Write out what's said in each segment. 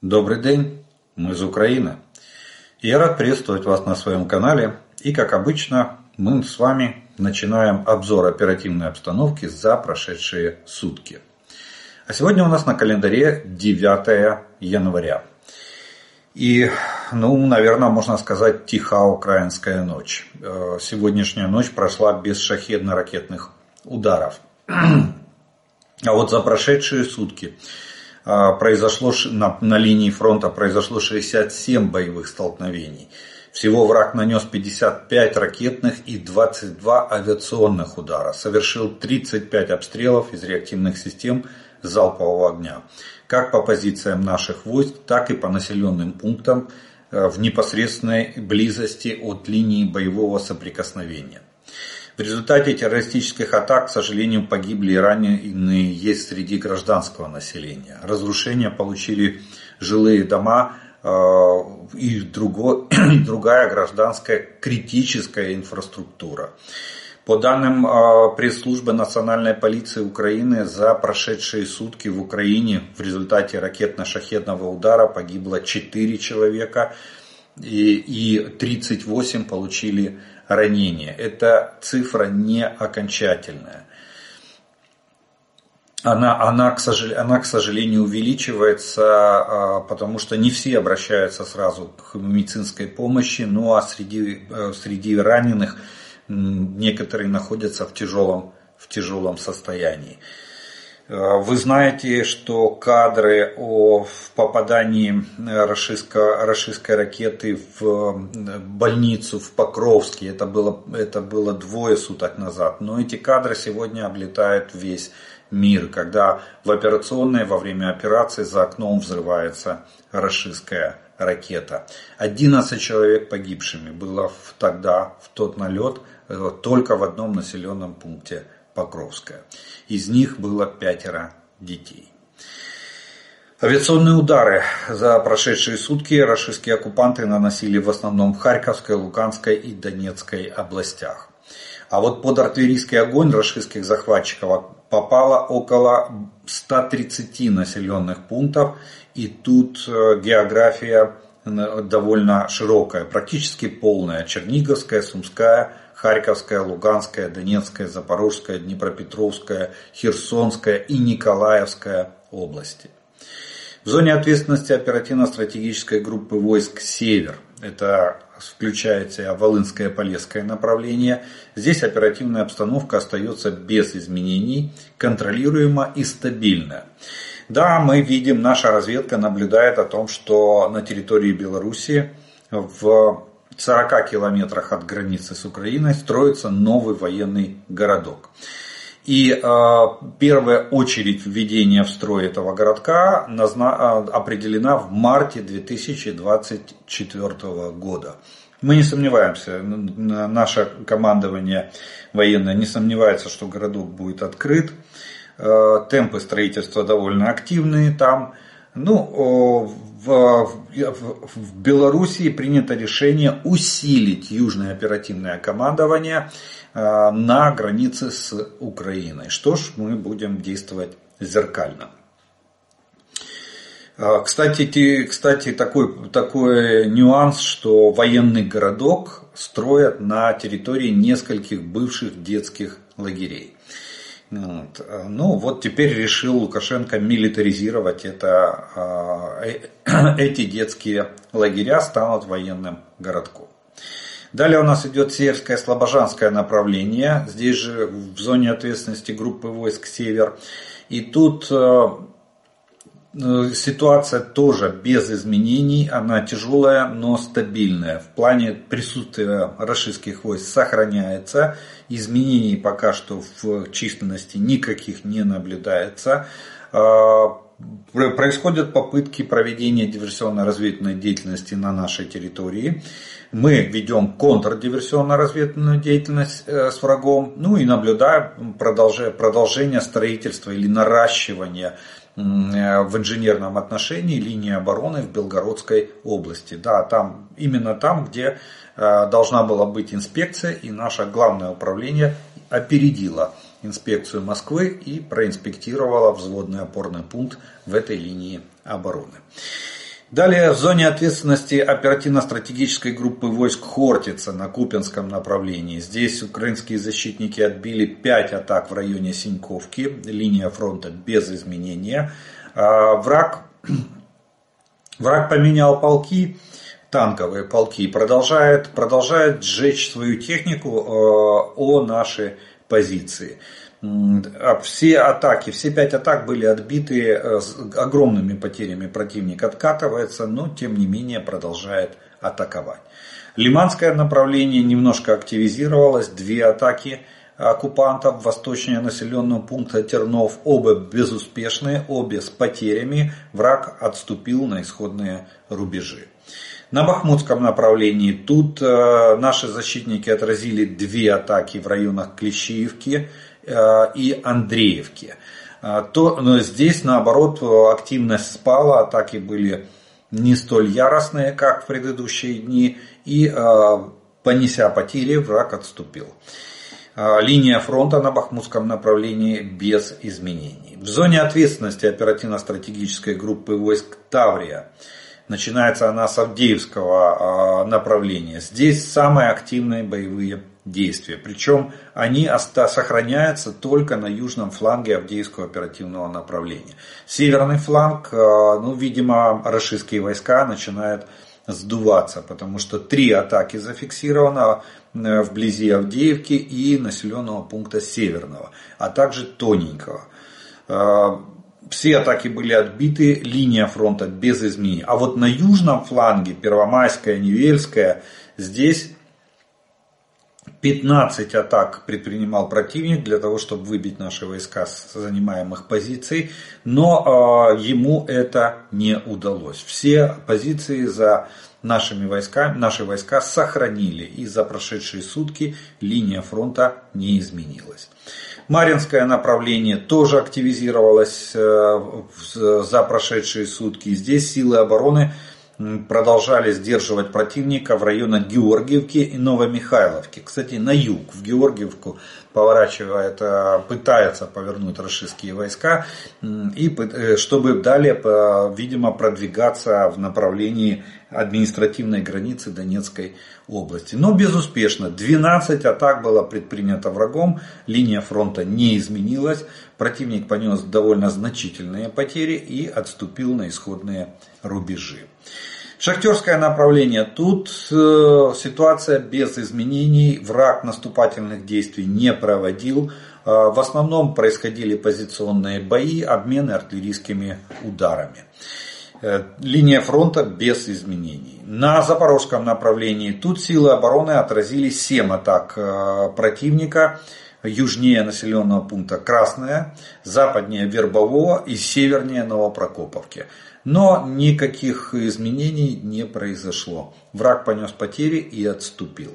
Добрый день, мы из Украины. Я рад приветствовать вас на своем канале. И как обычно, мы с вами начинаем обзор оперативной обстановки за прошедшие сутки. А сегодня у нас на календаре 9 января. И, ну, наверное, можно сказать, тиха украинская ночь. Э, сегодняшняя ночь прошла без шахедно-ракетных ударов. А вот за прошедшие сутки произошло на, на линии фронта произошло 67 боевых столкновений. Всего враг нанес 55 ракетных и 22 авиационных удара. Совершил 35 обстрелов из реактивных систем залпового огня. Как по позициям наших войск, так и по населенным пунктам э, в непосредственной близости от линии боевого соприкосновения. В результате террористических атак, к сожалению, погибли и раненые есть среди гражданского населения. Разрушения получили жилые дома э, и, другая гражданская критическая инфраструктура. По данным э, пресс-службы Национальной полиции Украины, за прошедшие сутки в Украине в результате ракетно-шахедного удара погибло 4 человека и, и 38 получили ранения. Эта цифра не окончательная. Она, она, к сожалению, она, к сожалению, увеличивается, а, потому что не все обращаются сразу к медицинской помощи, ну а среди, э, среди раненых некоторые находятся в тяжелом, в тяжелом состоянии. Э, вы знаете, что кадры о попадании российской, российской ракеты в больницу в Покровске, это было, это было двое суток назад, но эти кадры сегодня облетают весь мир, когда в операционной во время операции за окном взрывается российская ракета. 11 человек погибшими было тогда, в тот налет, э, только в одном населенном пункте Покровская. Из них было пятеро детей. Авиационные удары за прошедшие сутки российские оккупанты наносили в основном в Харьковской, Луганской и Донецкой областях. А вот под артиллерийский огонь российских захватчиков попало около 130 населенных пунктов. И тут э, география э, довольно широкая, практически полная. Черниговская, Сумская, Харьковская, Луганская, Донецкая, Запорожская, Днепропетровская, Херсонская и Николаевская области. В зоне ответственности оперативно-стратегической группы войск «Север» это включается Волынское Полесское направление. Здесь оперативная обстановка остается без изменений, контролируема и стабильна. Да, мы видим, наша разведка наблюдает о том, что на территории Беларуси в 40 километрах от границы с Украиной строится новый военный городок. И э, первая очередь введения в строй этого городка назна, э, определена в марте 2024 года. Мы не сомневаемся, наше командование военное не сомневается, что городок будет открыт. Э, темпы строительства довольно активные там. Ну, в, в, в Белоруссии принято решение усилить южное оперативное командование э, на границе с Украиной. Что ж, мы будем действовать зеркально. Э, кстати, кстати такой, такой нюанс, что военный городок строят на территории нескольких бывших детских лагерей. Вот. Ну вот теперь решил Лукашенко милитаризировать это, а, э, эти детские лагеря станут военным городком. Далее у нас идет Северское Слобожанское направление, здесь же в зоне ответственности группы войск Север. И тут э, ситуация тоже без изменений, она тяжелая, но стабильная. В плане присутствия российских войск сохраняется, изменений пока что в численности никаких не наблюдается. Э, происходят попытки проведения диверсионно-разведывательной деятельности на нашей территории. Мы ведем контрдиверсионно-разведывательную деятельность э, с врагом, ну и наблюдаем продолжение строительства или наращивания Э, в инженерном отношении линии обороны в Белгородской области. Да, там, именно там, где э, должна была быть инспекция, и наше главное управление опередило инспекцию Москвы и проинспектировало взводный опорный пункт в этой линии обороны. Далее в зоне ответственности оперативно-стратегической группы войск Хортица на Купинском направлении. Здесь украинские защитники отбили 5 атак в районе Синьковки, линия фронта без изменения. А, враг, враг поменял полки, танковые полки, продолжает, продолжает сжечь свою технику а, о наши позиции. А все атаки, все пять атак были отбиты э, с огромными потерями. Противник откатывается, но тем не менее продолжает атаковать. Лиманское направление немножко активизировалось. Две атаки оккупантов восточнее населенного пункта Тернов. Оба безуспешные, обе с потерями. Враг отступил на исходные рубежи. На Бахмутском направлении тут э, наши защитники отразили две атаки в районах Клещиевки и Андреевке. Э, то, но здесь, наоборот, активность спала, атаки были не столь яростные, как в предыдущие дни, и э, понеся потери, враг отступил. Линия фронта на Бахмутском направлении без изменений. В зоне ответственности оперативно-стратегической группы войск Таврия начинается она с Авдеевского направления. Здесь самые активные боевые действия. Причем они сохраняются только на южном фланге Авдеевского оперативного направления. Северный фланг, э, ну, видимо, российские войска начинают сдуваться, потому что три атаки зафиксировано э, вблизи Авдеевки и населенного пункта Северного, а также Тоненького. Э, все атаки были отбиты, линия фронта без изменений. А вот на южном фланге, Первомайская, Невельская, здесь 15 атак предпринимал противник для того, чтобы выбить наши войска с занимаемых позиций, но э, ему это не удалось. Все позиции за нашими войсками, наши войска сохранили и за прошедшие сутки линия фронта не изменилась. Маринское направление тоже активизировалось э, за прошедшие сутки. Здесь силы обороны продолжали сдерживать противника в районах Георгиевки и Новомихайловки. Кстати, на юг, в Георгиевку поворачивает, э, пытаются повернуть российские войска, и э, чтобы далее, видимо, продвигаться в направлении административной границы Донецкой области. Но безуспешно. 12 атак было предпринято врагом, линия фронта не изменилась, противник понес довольно значительные потери и отступил на исходные рубежи. Шахтерское направление. Тут э, ситуация без изменений. Враг наступательных действий не проводил. Э, в основном происходили позиционные бои, обмены артиллерийскими ударами. Э, линия фронта без изменений. На запорожском направлении тут силы обороны отразили 7 атак э, противника южнее населенного пункта Красная, западнее Вербового и севернее Новопрокоповки. Но никаких изменений не произошло. Враг понес потери и отступил.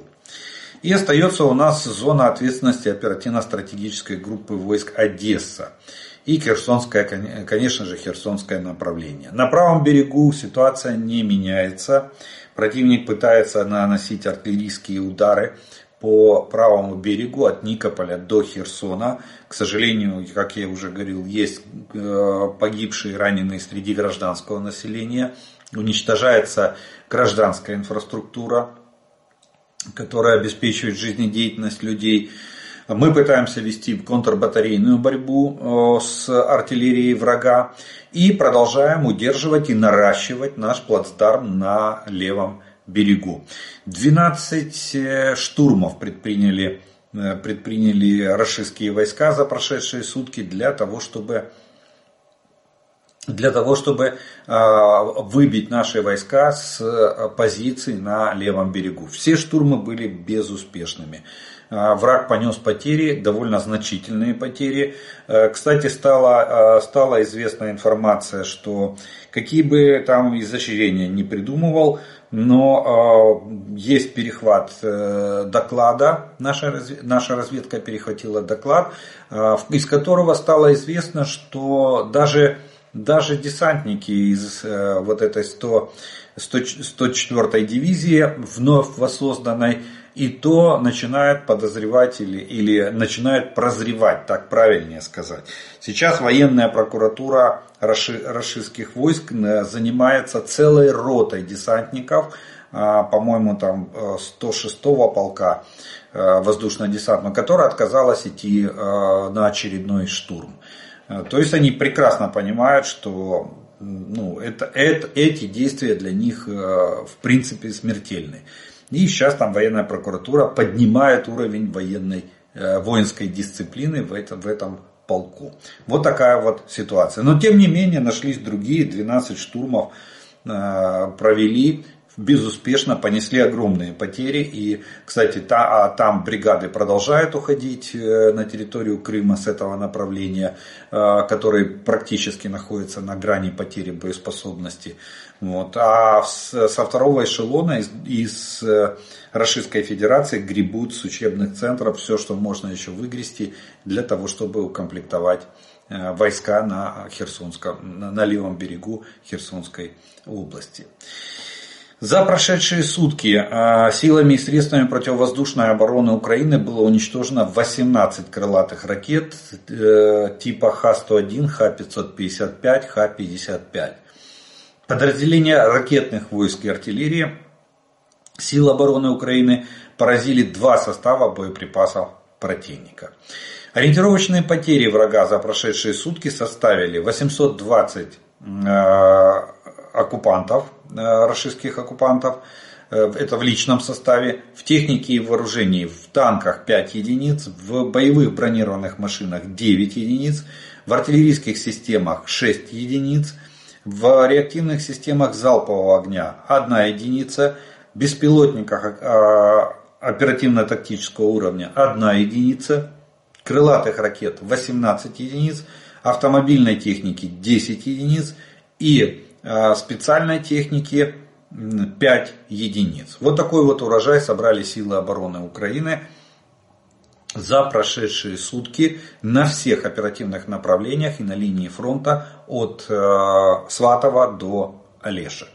И остается у нас зона ответственности оперативно-стратегической группы войск Одесса и Херсонское, конечно же, Херсонское направление. На правом берегу ситуация не меняется. Противник пытается наносить артиллерийские удары по правому берегу от Никополя до Херсона. К сожалению, как я уже говорил, есть э, погибшие и раненые среди гражданского населения. Уничтожается гражданская инфраструктура, которая обеспечивает жизнедеятельность людей. Мы пытаемся вести контрбатарейную борьбу э, с артиллерией врага и продолжаем удерживать и наращивать наш плацдарм на левом берегу. 12 э, штурмов предприняли, э, предприняли российские войска за прошедшие сутки для того, чтобы для того, чтобы выбить наши войска с позиций на левом берегу. Все штурмы были безуспешными. А, враг понес потери, довольно значительные потери. Э, кстати, стала, э, стала известна информация, что какие бы там изощрения не придумывал, но э, есть перехват доклада, наша, наша разведка перехватила доклад, из которого стало известно, что даже, даже десантники из вот этой 100, 104 дивизии, вновь воссозданной, и то начинают подозревать или, или начинают прозревать, так правильнее сказать. Сейчас военная прокуратура рашистских войск э, занимается целой ротой десантников, а, по-моему, там 106-го э, полка э, воздушно-десантного, которая отказалась идти на очередной штурм. То есть они прекрасно понимают, что ну, это, это, эти действия для них в принципе смертельны. И сейчас там военная прокуратура поднимает уровень военной, воинской дисциплины в этом, в этом полку. Вот такая вот ситуация. Но тем не менее нашлись другие, 12 штурмов э, провели, безуспешно понесли огромные потери. И, кстати, та, а там бригады продолжают уходить э, на территорию Крыма с этого направления, э, который практически находится на грани потери боеспособности. Вот. А со второго эшелона из, из Российской Федерации гребут с учебных центров все, что можно еще выгрести для того, чтобы укомплектовать э, войска на, Херсонском, на левом берегу Херсонской области. За прошедшие сутки э, силами и средствами противовоздушной обороны Украины было уничтожено 18 крылатых ракет э, типа Х-101, Х-555, Х-55. Подразделения ракетных войск и артиллерии Силы обороны Украины поразили два состава боеприпасов противника. Ориентировочные потери врага за прошедшие сутки составили 820 э, оккупантов, российских оккупантов, э, это в личном составе, в технике и вооружении в танках 5 единиц, в боевых бронированных машинах 9 единиц, в артиллерийских системах 6 единиц, в реактивных системах залпового огня 1 единица – беспилотниках а, оперативно-тактического уровня 1 единица, крылатых ракет 18 единиц, автомобильной техники 10 единиц и специальной техники 5 единиц. Вот такой вот урожай собрали силы обороны Украины за прошедшие сутки на всех оперативных направлениях и на линии фронта от а, Сватова до Олешек.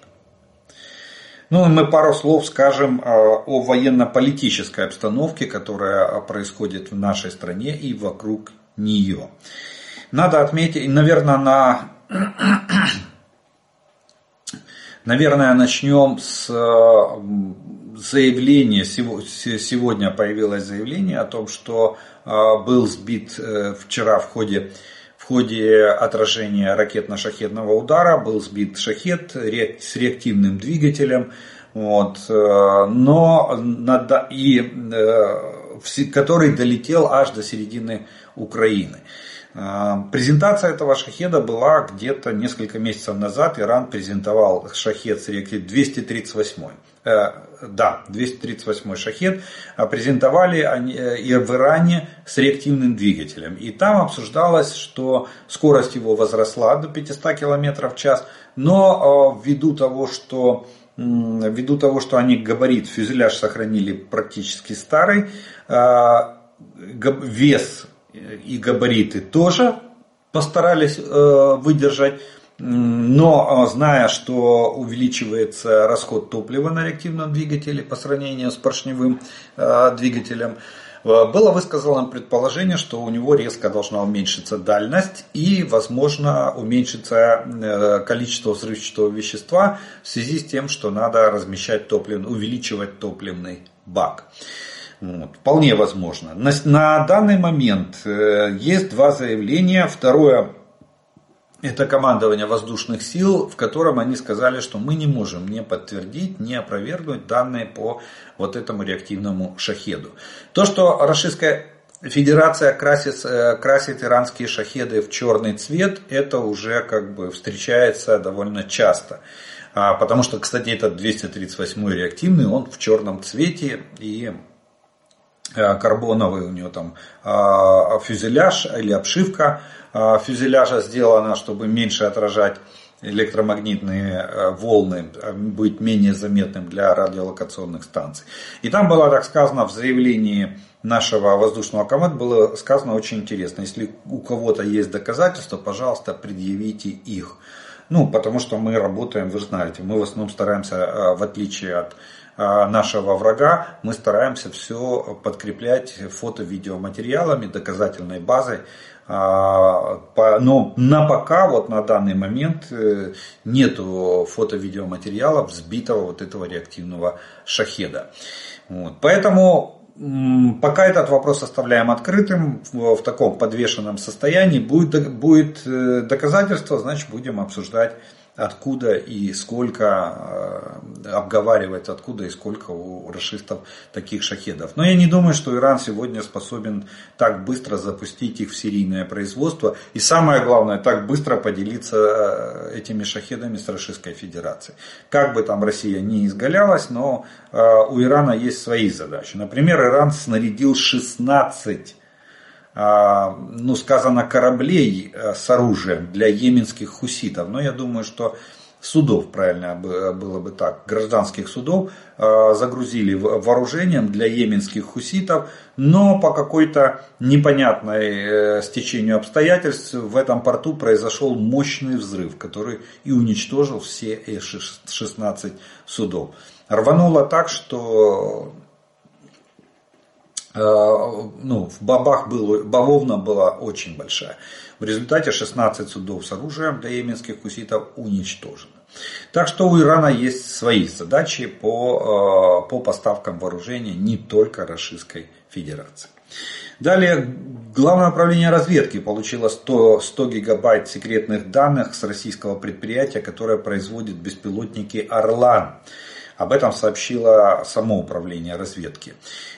Ну и мы пару слов скажем а, о военно-политической обстановке, которая происходит в нашей стране и вокруг нее. Надо отметить, наверное, на... Наверное, начнем с заявления, сегодня появилось заявление о том, что а, был сбит э, вчера в ходе ходе отражения ракетно-шахетного удара был сбит шахет с реактивным двигателем, вот, э, но и, э, который долетел аж до середины Украины. Э, презентация этого шахеда была где-то несколько месяцев назад. Иран презентовал шахед с реактивом 238 да, 238 шахет, а презентовали э, и в Иране с реактивным двигателем. И там обсуждалось, что скорость его возросла до 500 км в час, но э, ввиду того, что ввиду того, что они габарит, фюзеляж сохранили практически старый, э, вес и габариты тоже постарались выдержать но а, зная, что увеличивается расход топлива на реактивном двигателе по сравнению с поршневым а, двигателем, было высказано предположение, что у него резко должна уменьшиться дальность и, возможно, уменьшится э, количество взрывчатого вещества в связи с тем, что надо размещать топлив, увеличивать топливный бак. Вот, вполне возможно. На, на данный момент э, есть два заявления. Второе это командование воздушных сил, в котором они сказали, что мы не можем не подтвердить, не опровергнуть данные по вот этому реактивному шахеду. То, что Российская Федерация красит, э, красит иранские шахеды в черный цвет, это уже как бы встречается довольно часто. А, потому что, кстати, этот 238 реактивный, он в черном цвете и карбоновый у него там а, фюзеляж или обшивка а, фюзеляжа сделана, чтобы меньше отражать электромагнитные э, волны, а, быть менее заметным для радиолокационных станций. И там было так сказано в заявлении нашего воздушного команд, было сказано очень интересно. Если у кого-то есть доказательства, пожалуйста, предъявите их. Ну, потому что мы работаем, вы знаете, мы в основном стараемся, в отличие от нашего врага, мы стараемся все подкреплять фото-видеоматериалами, доказательной базой. Но на пока, вот на данный момент, э, нету фото-видеоматериалов сбитого вот этого реактивного шахеда. Вот. Поэтому Пока этот вопрос оставляем открытым, в таком подвешенном состоянии. Будет, будет э, доказательство, значит будем обсуждать откуда и сколько, э, обговаривать откуда и сколько у расистов таких шахедов. Но я не думаю, что Иран сегодня способен так быстро запустить их в серийное производство. И самое главное, так быстро поделиться э, этими шахедами с Российской Федерацией. Как бы там Россия не изгалялась, но э, у Ирана есть свои задачи. Например, Иран снарядил 16 а, ну, сказано, кораблей э, с оружием для йеменских хуситов. Но я думаю, что судов, правильно было бы так, гражданских судов э, загрузили вооружением для йеменских хуситов, но по какой-то непонятной э, стечению обстоятельств в этом порту произошел мощный взрыв, который и уничтожил все эти 16 судов. Рвануло так, что Э, ну, в бабах было, бавовна была очень большая. В результате 16 судов с оружием для йеменских хуситов уничтожено. Так что у Ирана есть свои задачи по, э, по поставкам вооружения не только Российской Федерации. Далее, Главное управление разведки получило 100, 100 гигабайт секретных данных с российского предприятия, которое производит беспилотники «Орлан». Об этом сообщило само управление разведки.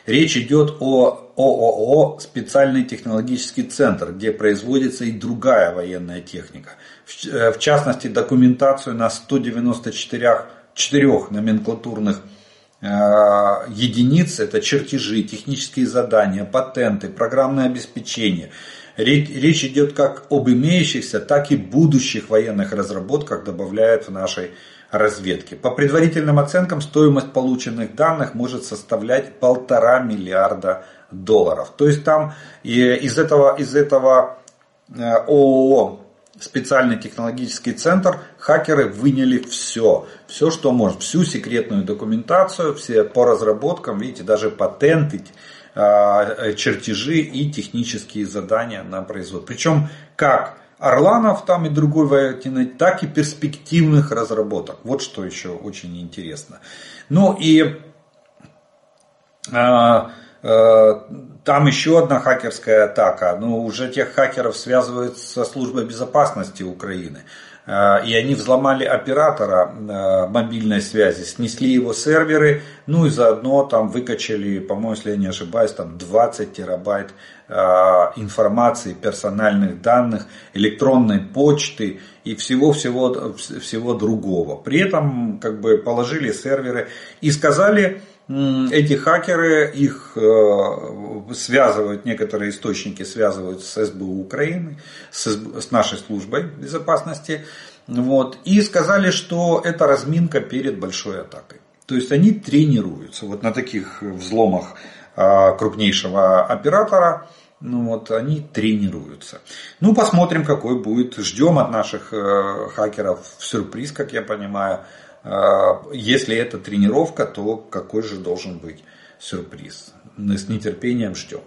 Речь идет о ООО «Специальный технологический центр», где производится и другая военная техника. В э, частности, документацию на 194 4 номенклатурных э, единиц, это чертежи, технические задания, патенты, программное обеспечение. Речь идет как об имеющихся, так и будущих военных разработках, добавляют в нашей разведки. По предварительным оценкам стоимость полученных данных может составлять полтора миллиарда долларов. То есть там из этого, из этого э, ООО специальный технологический центр, хакеры выняли все. Все, что может. Всю секретную документацию, все по разработкам, видите, даже патенты, э, чертежи и технические задания на производство. Причем как Орланов там и другой военный, так и перспективных разработок. Вот что еще очень интересно. Ну и а, а, там еще одна хакерская атака. Ну, уже тех хакеров связывают со службой безопасности Украины. Э, и они взломали оператора э, мобильной связи, снесли его серверы, ну и заодно там выкачали, по-моему, если я не ошибаюсь, там 20 терабайт э, информации, персональных данных, электронной почты и всего-всего всего другого. При этом как бы положили серверы и сказали, эти хакеры, их э, связывают, некоторые источники связывают с СБУ Украины, с, с нашей службой безопасности. Вот, и сказали, что это разминка перед большой атакой. То есть они тренируются вот на таких взломах а, крупнейшего оператора. Ну вот они тренируются. Ну посмотрим, какой будет. Ждем от наших э, хакеров сюрприз, как я понимаю. А, если это тренировка, то какой же должен быть сюрприз? Мы с нетерпением ждем.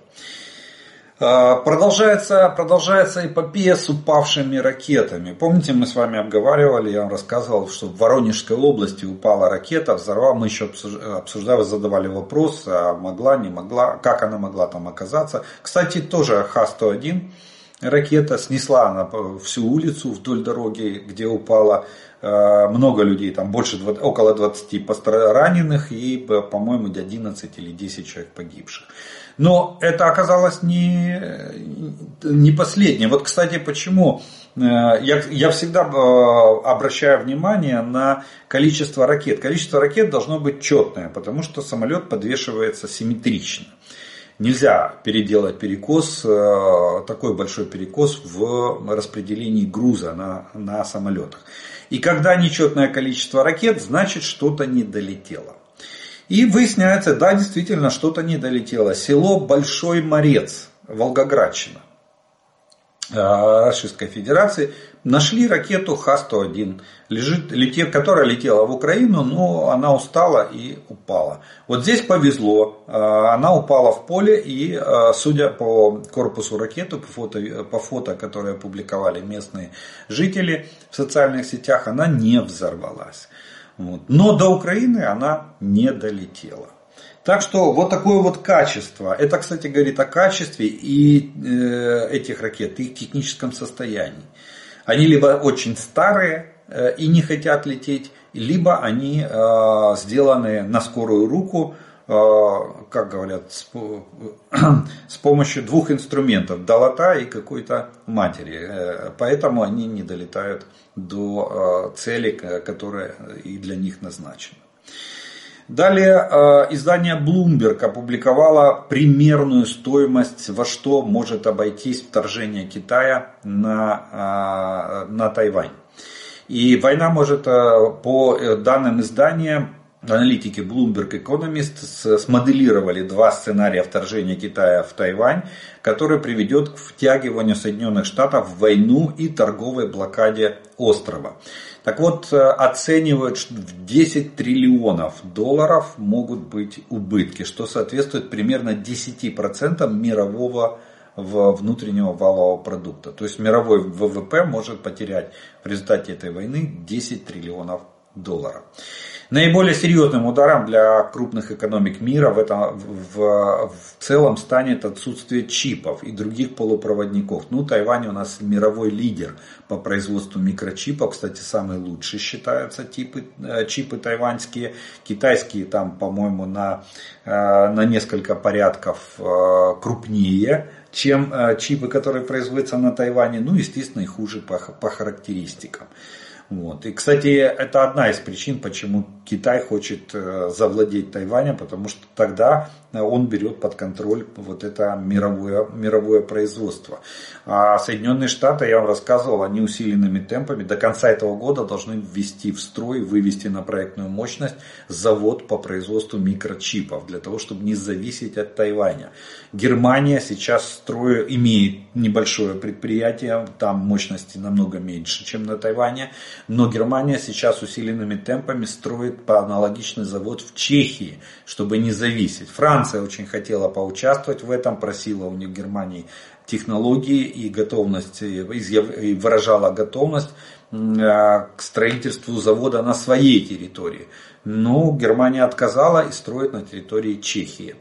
А, продолжается, продолжается эпопея с упавшими ракетами. Помните, мы с вами обговаривали, я вам рассказывал, что в Воронежской области упала ракета, взорвала. Мы еще обсуждали, задавали вопрос, а могла, не могла, как она могла там оказаться. Кстати, тоже Х-101 ракета снесла она всю улицу вдоль дороги, где упала много людей, там больше, около 20 раненых и, по-моему, 11 или 10 человек погибших. Но это оказалось не, не последнее. Вот, кстати, почему э, я, я всегда э, обращаю внимание на количество ракет. Количество ракет должно быть четное, потому что самолет подвешивается симметрично. Нельзя переделать перекос, такой большой перекос в распределении груза на, на самолетах. И когда нечетное количество ракет, значит что-то не долетело. И выясняется, да, действительно, что-то не долетело. Село Большой Морец, Волгоградщина. Российской Федерации нашли ракету Х-101, лежит, летел, которая летела в Украину, но она устала и упала. Вот здесь повезло, она упала в поле и, судя по корпусу ракеты, по фото, по фото, которые опубликовали местные жители в социальных сетях, она не взорвалась. Вот. Но до Украины она не долетела. Так что вот такое вот качество. Это, кстати, говорит о качестве и э, этих ракет, их техническом состоянии. Они либо очень старые э, и не хотят лететь, либо они э, сделаны на скорую руку, э, как говорят, с, помощью двух инструментов, долота и какой-то матери. Поэтому они не долетают до цели, которая и для них назначена. Далее э, издание Bloomberg опубликовало примерную стоимость, во что может обойтись вторжение Китая на, э, на Тайвань. И война может, э, по данным издания, аналитики Bloomberg Economist смоделировали два сценария вторжения Китая в Тайвань, который приведет к втягиванию Соединенных Штатов в войну и торговой блокаде острова. Так вот, э, оценивают, что в 10 триллионов долларов могут быть убытки, что соответствует примерно 10% мирового внутреннего валового продукта. То есть мировой ВВП может потерять в результате этой войны 10 триллионов долларов. Наиболее серьезным ударом для крупных экономик мира в, этом, в, в целом станет отсутствие чипов и других полупроводников. Ну, Тайвань у нас мировой лидер по производству микрочипов. Кстати, самые лучшие считаются типы, э, чипы тайваньские. Китайские там, по-моему, на, э, на несколько порядков э, крупнее чем чипы, которые производятся на Тайване. Ну, естественно, и хуже по, по характеристикам. Вот. И, кстати, это одна из причин, почему Китай хочет э, завладеть Тайванем, потому что тогда он берет под контроль вот это мировое, мировое производство. А Соединенные Штаты, я вам рассказывал, они усиленными темпами до конца этого года должны ввести в строй, вывести на проектную мощность завод по производству микрочипов, для того, чтобы не зависеть от Тайваня. Германия сейчас строит, имеет небольшое предприятие, там мощности намного меньше, чем на Тайване, но Германия сейчас усиленными темпами строит по аналогичный завод в Чехии, чтобы не зависеть. Франция очень хотела поучаствовать в этом, просила у них Германии технологии и готовность, и выражала готовность к строительству завода на своей территории. Но Германия отказала и строит на территории Чехии.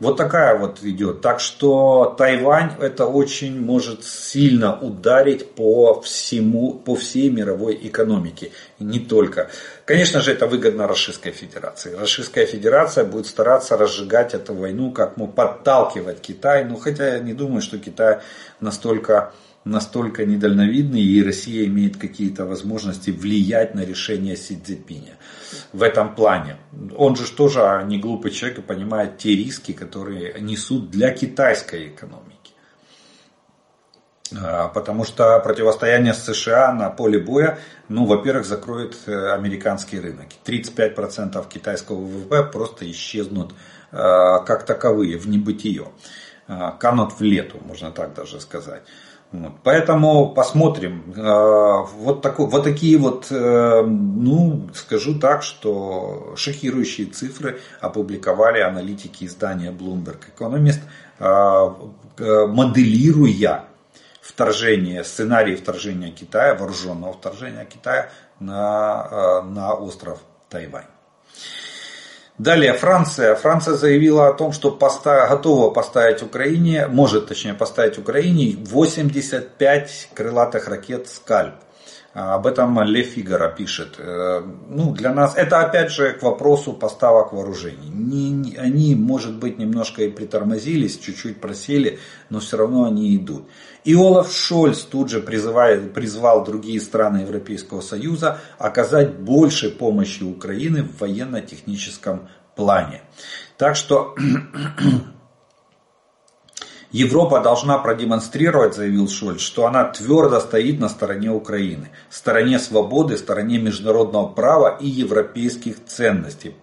Вот такая вот идет. Так что Тайвань это очень может сильно ударить по всему, по всей мировой экономике. Не только. Конечно же, это выгодно Российской Федерации. Российская Федерация будет стараться разжигать эту войну, как мы подталкивать Китай. Но хотя я не думаю, что Китай настолько настолько недальновидный, и Россия имеет какие-то возможности влиять на решение Си Цзепиня в этом плане. Он же тоже не глупый человек и понимает те риски, которые несут для китайской экономики. А, потому что противостояние с США на поле боя, ну, во-первых, закроет американский рынок. 35% китайского ВВП просто исчезнут а, как таковые в небытие. А, канут в лету, можно так даже сказать. Поэтому посмотрим. А, вот, такой, вот такие вот, э, ну, скажу так, что шокирующие цифры опубликовали аналитики издания Bloomberg Economist, а, моделируя вторжение, сценарий вторжения Китая, вооруженного вторжения Китая на, на остров Тайвань. Далее Франция. Франция заявила о том, что поста, готова поставить Украине, может точнее поставить Украине 85 крылатых ракет «Скальп». А, об этом Ле Фигара пишет. Э, ну, для нас это опять же к вопросу поставок вооружений. Не, они, может быть, немножко и притормозились, чуть-чуть просели, но все равно они идут. И Олаф Шольц тут же призывает, призвал другие страны Европейского Союза оказать больше помощи Украины в военно-техническом плане. Так что Европа должна продемонстрировать, заявил Шольц, что она твердо стоит на стороне Украины, стороне свободы, стороне международного права и европейских ценностей,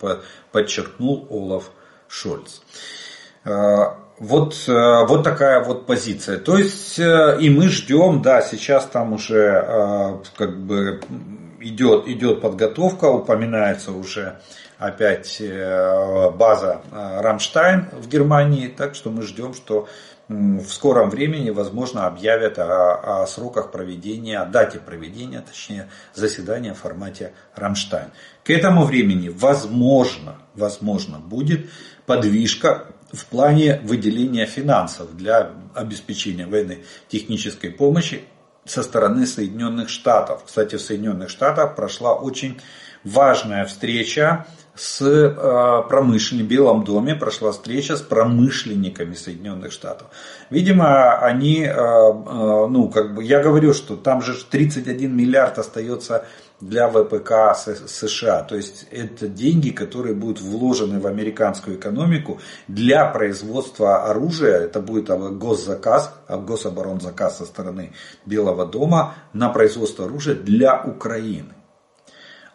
подчеркнул Олаф Шольц. Э, вот, э, вот такая вот позиция. То есть э, и мы ждем, да, сейчас там уже как бы идет, идет подготовка, упоминается уже опять база Рамштайн в Германии, так что мы ждем, что в скором времени, возможно, объявят о, о сроках проведения, о дате проведения, точнее, заседания в формате Рамштайн. К этому времени, возможно, возможно, будет подвижка в плане выделения финансов для обеспечения военной технической помощи со стороны Соединенных Штатов. Кстати, в Соединенных Штатах прошла очень важная встреча с э, промышленниками, в Белом доме прошла встреча с промышленниками Соединенных Штатов. Видимо, они, э, э, ну, как бы, я говорю, что там же 31 миллиард остается для ВПК США. То есть это деньги, которые будут вложены в американскую экономику для производства оружия. Это будет госзаказ, гособоронзаказ со стороны Белого дома на производство оружия для Украины.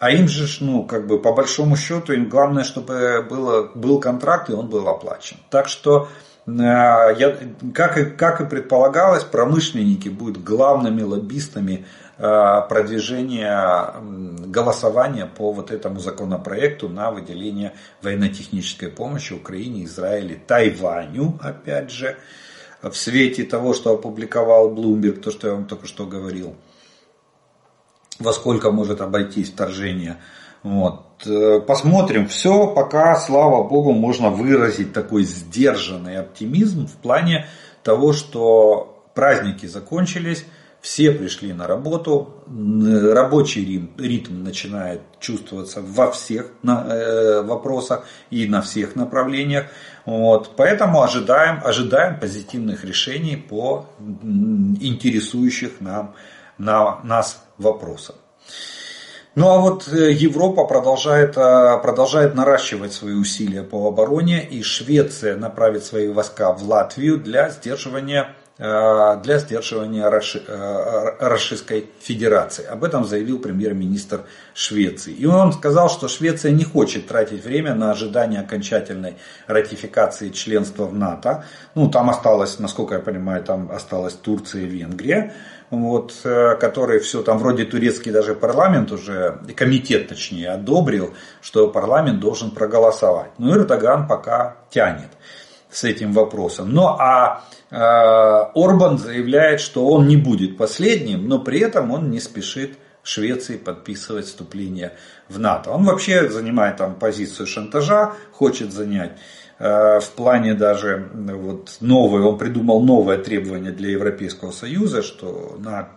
А им же, ну, как бы по большому счету, им главное, чтобы было, был контракт и он был оплачен. Так что, э, я, как, и, как и предполагалось, промышленники будут главными лоббистами продвижения голосования по вот этому законопроекту на выделение военно-технической помощи Украине, Израиле, Тайваню, опять же, в свете того, что опубликовал Bloomberg, то, что я вам только что говорил во сколько может обойтись вторжение. Вот. Э, посмотрим. Все, пока, слава богу, можно выразить такой сдержанный оптимизм в плане того, что праздники закончились, все пришли на работу, рабочий ритм, начинает чувствоваться во всех э, вопросах и на всех направлениях. Вот. Поэтому ожидаем, ожидаем позитивных решений по интересующих нам, на, нас вопросов. Ну а вот э, Европа продолжает, э, продолжает наращивать свои усилия по обороне, и Швеция направит свои войска в Латвию для сдерживания для сдерживания э, Российской Федерации. Об этом заявил премьер-министр Швеции. И он сказал, что Швеция не хочет тратить время на ожидание окончательной ратификации членства в НАТО. Ну, там осталось, насколько я понимаю, там осталась Турция и Венгрия вот, э, которые все там вроде турецкий даже парламент уже, комитет точнее, одобрил, что парламент должен проголосовать. Но Эрдоган пока тянет с этим вопросом. Ну а э, Орбан заявляет, что он не будет последним, но при этом он не спешит Швеции подписывать вступление в НАТО. Он вообще занимает там позицию шантажа, хочет занять э, в плане даже вот новое, он придумал новое требование для Европейского Союза, что на,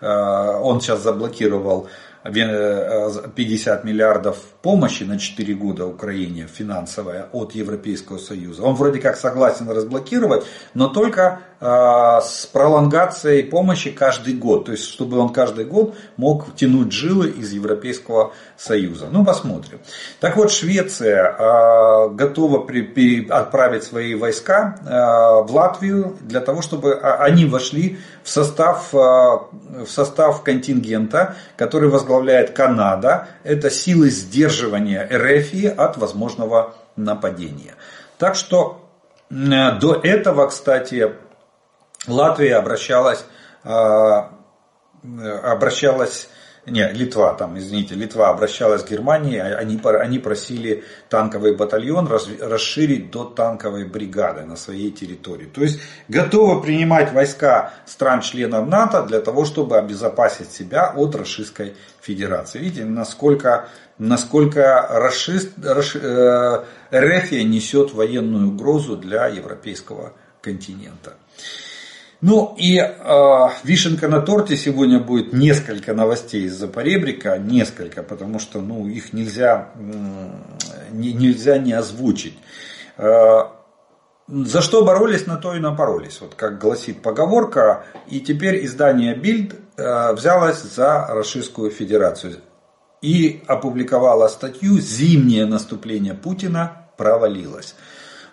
э, он сейчас заблокировал 50 миллиардов помощи на 4 года Украине финансовая от Европейского Союза. Он вроде как согласен разблокировать, но только э, с пролонгацией помощи каждый год. То есть, чтобы он каждый год мог тянуть жилы из Европейского Союза. Ну, посмотрим. Так вот, Швеция э, готова отправить свои войска э, в Латвию для того, чтобы они вошли в состав, э, в состав контингента, который возглавляет Канада. Это силы сдерживания РФ от возможного нападения. Так что до этого, кстати, Латвия обращалась, обращалась не, Литва, там, извините, Литва обращалась к Германии, а они, они просили танковый батальон расширить до танковой бригады на своей территории. То есть готовы принимать войска стран-членов НАТО для того, чтобы обезопасить себя от Российской Федерации. Видите, насколько, насколько расшист, расш, э, Рефия несет военную угрозу для европейского континента. Ну и э, вишенка на торте сегодня будет несколько новостей из-за поребрика, несколько, потому что ну, их нельзя, э, не, нельзя не озвучить. Э, за что боролись, на то и напоролись, вот как гласит поговорка. И теперь издание Bild э, взялось за Российскую Федерацию и опубликовало статью «Зимнее наступление Путина провалилось».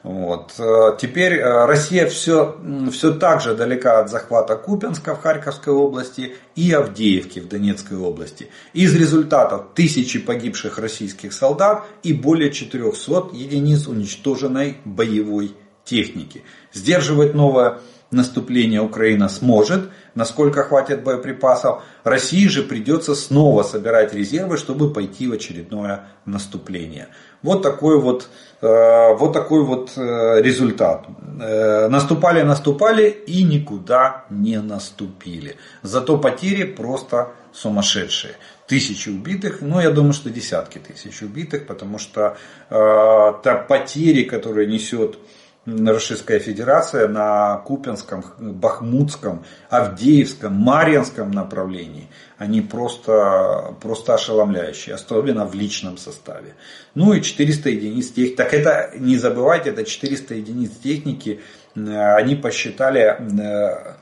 Вот. Э, теперь э, Россия все, все так же далека от захвата Купенска в Харьковской области и Авдеевки в Донецкой области. Из результатов тысячи погибших российских солдат и более 400 единиц уничтоженной боевой техники. Сдерживать новое наступление Украина сможет, насколько хватит боеприпасов. России же придется снова собирать резервы, чтобы пойти в очередное наступление. Вот такой вот, э, вот, такой вот э, результат. Э, наступали, наступали и никуда не наступили. Зато потери просто сумасшедшие. Тысячи убитых, ну я думаю, что десятки тысяч убитых, потому что э, та потери, которые несет Российская Федерация на Купинском, Бахмутском, Авдеевском, Марьинском направлении, они просто, просто ошеломляющие, особенно в личном составе. Ну и 400 единиц техники. Так это, не забывайте, это 400 единиц техники, они посчитали, э,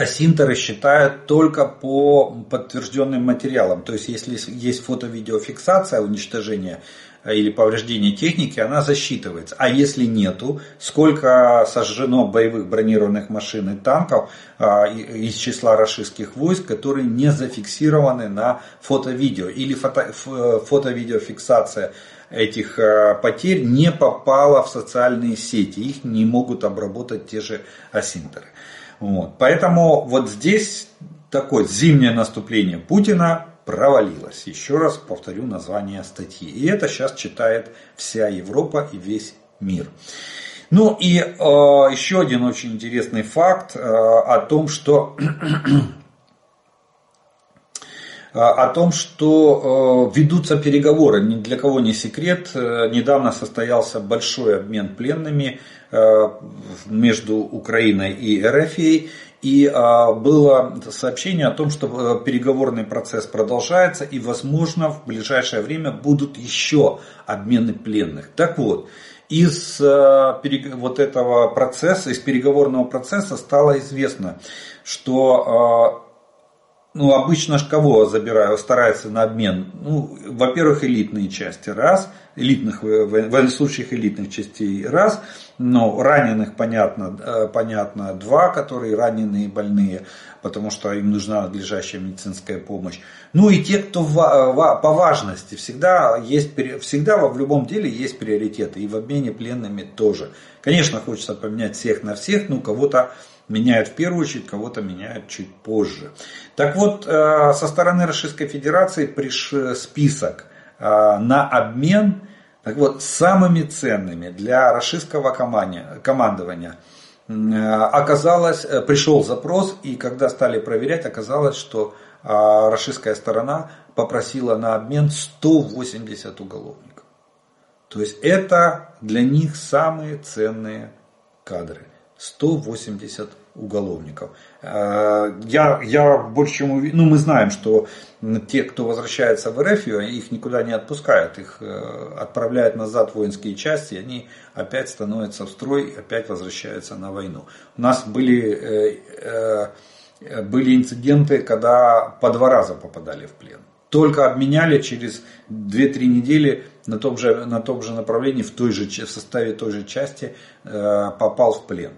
Асинтеры считают только по подтвержденным материалам. То есть, если есть фото-видеофиксация уничтожения или повреждения техники, она засчитывается. А если нету, сколько сожжено боевых бронированных машин и танков а, из числа российских войск, которые не зафиксированы на фото-видео. Или фото, фото-видеофиксация этих потерь не попала в социальные сети. Их не могут обработать те же асинтеры. Вот. Поэтому вот здесь такое зимнее наступление Путина провалилась. Еще раз повторю название статьи. И это сейчас читает вся Европа и весь мир. Ну и э, еще один очень интересный факт э, о том, что о том, что э, ведутся переговоры. Ни для кого не секрет. Э, недавно состоялся большой обмен пленными э, между Украиной и РФ. И а, было сообщение о том, что э, переговорный процесс продолжается и, возможно, в ближайшее время будут еще обмены пленных. Так вот, из а, вот этого процесса, из переговорного процесса стало известно, что а, ну, обычно ж кого забираю, стараются на обмен? Ну, во-первых, элитные части, раз, элитных, в случаях элитных частей, раз, но раненых, понятно, э, понятно, два, которые раненые и больные, потому что им нужна надлежащая медицинская помощь. Ну и те, кто по важности, всегда есть, всегда в любом деле есть приоритеты, и в обмене пленными тоже. Конечно, хочется поменять всех на всех, но кого-то меняют в первую очередь, кого-то меняют чуть позже. Так вот, э, со стороны Российской Федерации приш список э, на обмен так вот, самыми ценными для российского командования э, оказалось, пришел запрос, и когда стали проверять, оказалось, что российская сторона попросила на обмен 180 уголовников. То есть это для них самые ценные кадры. 180 уголовников. Э, я, я больше чем уверен, ну мы знаем, что те, кто возвращается в РФ, их никуда не отпускают, их э, отправляют назад воинские части, и они опять становятся в строй, опять возвращаются на войну. У нас были, э, были инциденты, когда по два раза попадали в плен. Только обменяли через 2-3 недели на том, же, на том же направлении, в, той же, в составе той же части попал в плен.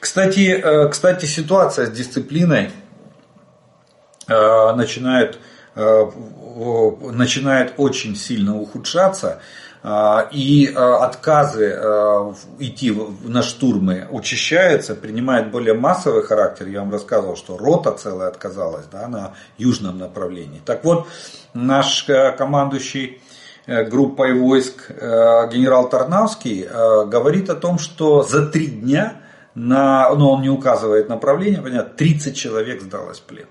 Кстати, э, кстати, ситуация с дисциплиной э, начинает, э, начинает очень сильно ухудшаться. И отказы идти на штурмы учащаются, принимает более массовый характер. Я вам рассказывал, что рота целая отказалась да, на южном направлении. Так вот, наш командующий группой войск генерал Тарнавский говорит о том, что за три дня на, но он не указывает направление, понятно, 30 человек сдалось в плен.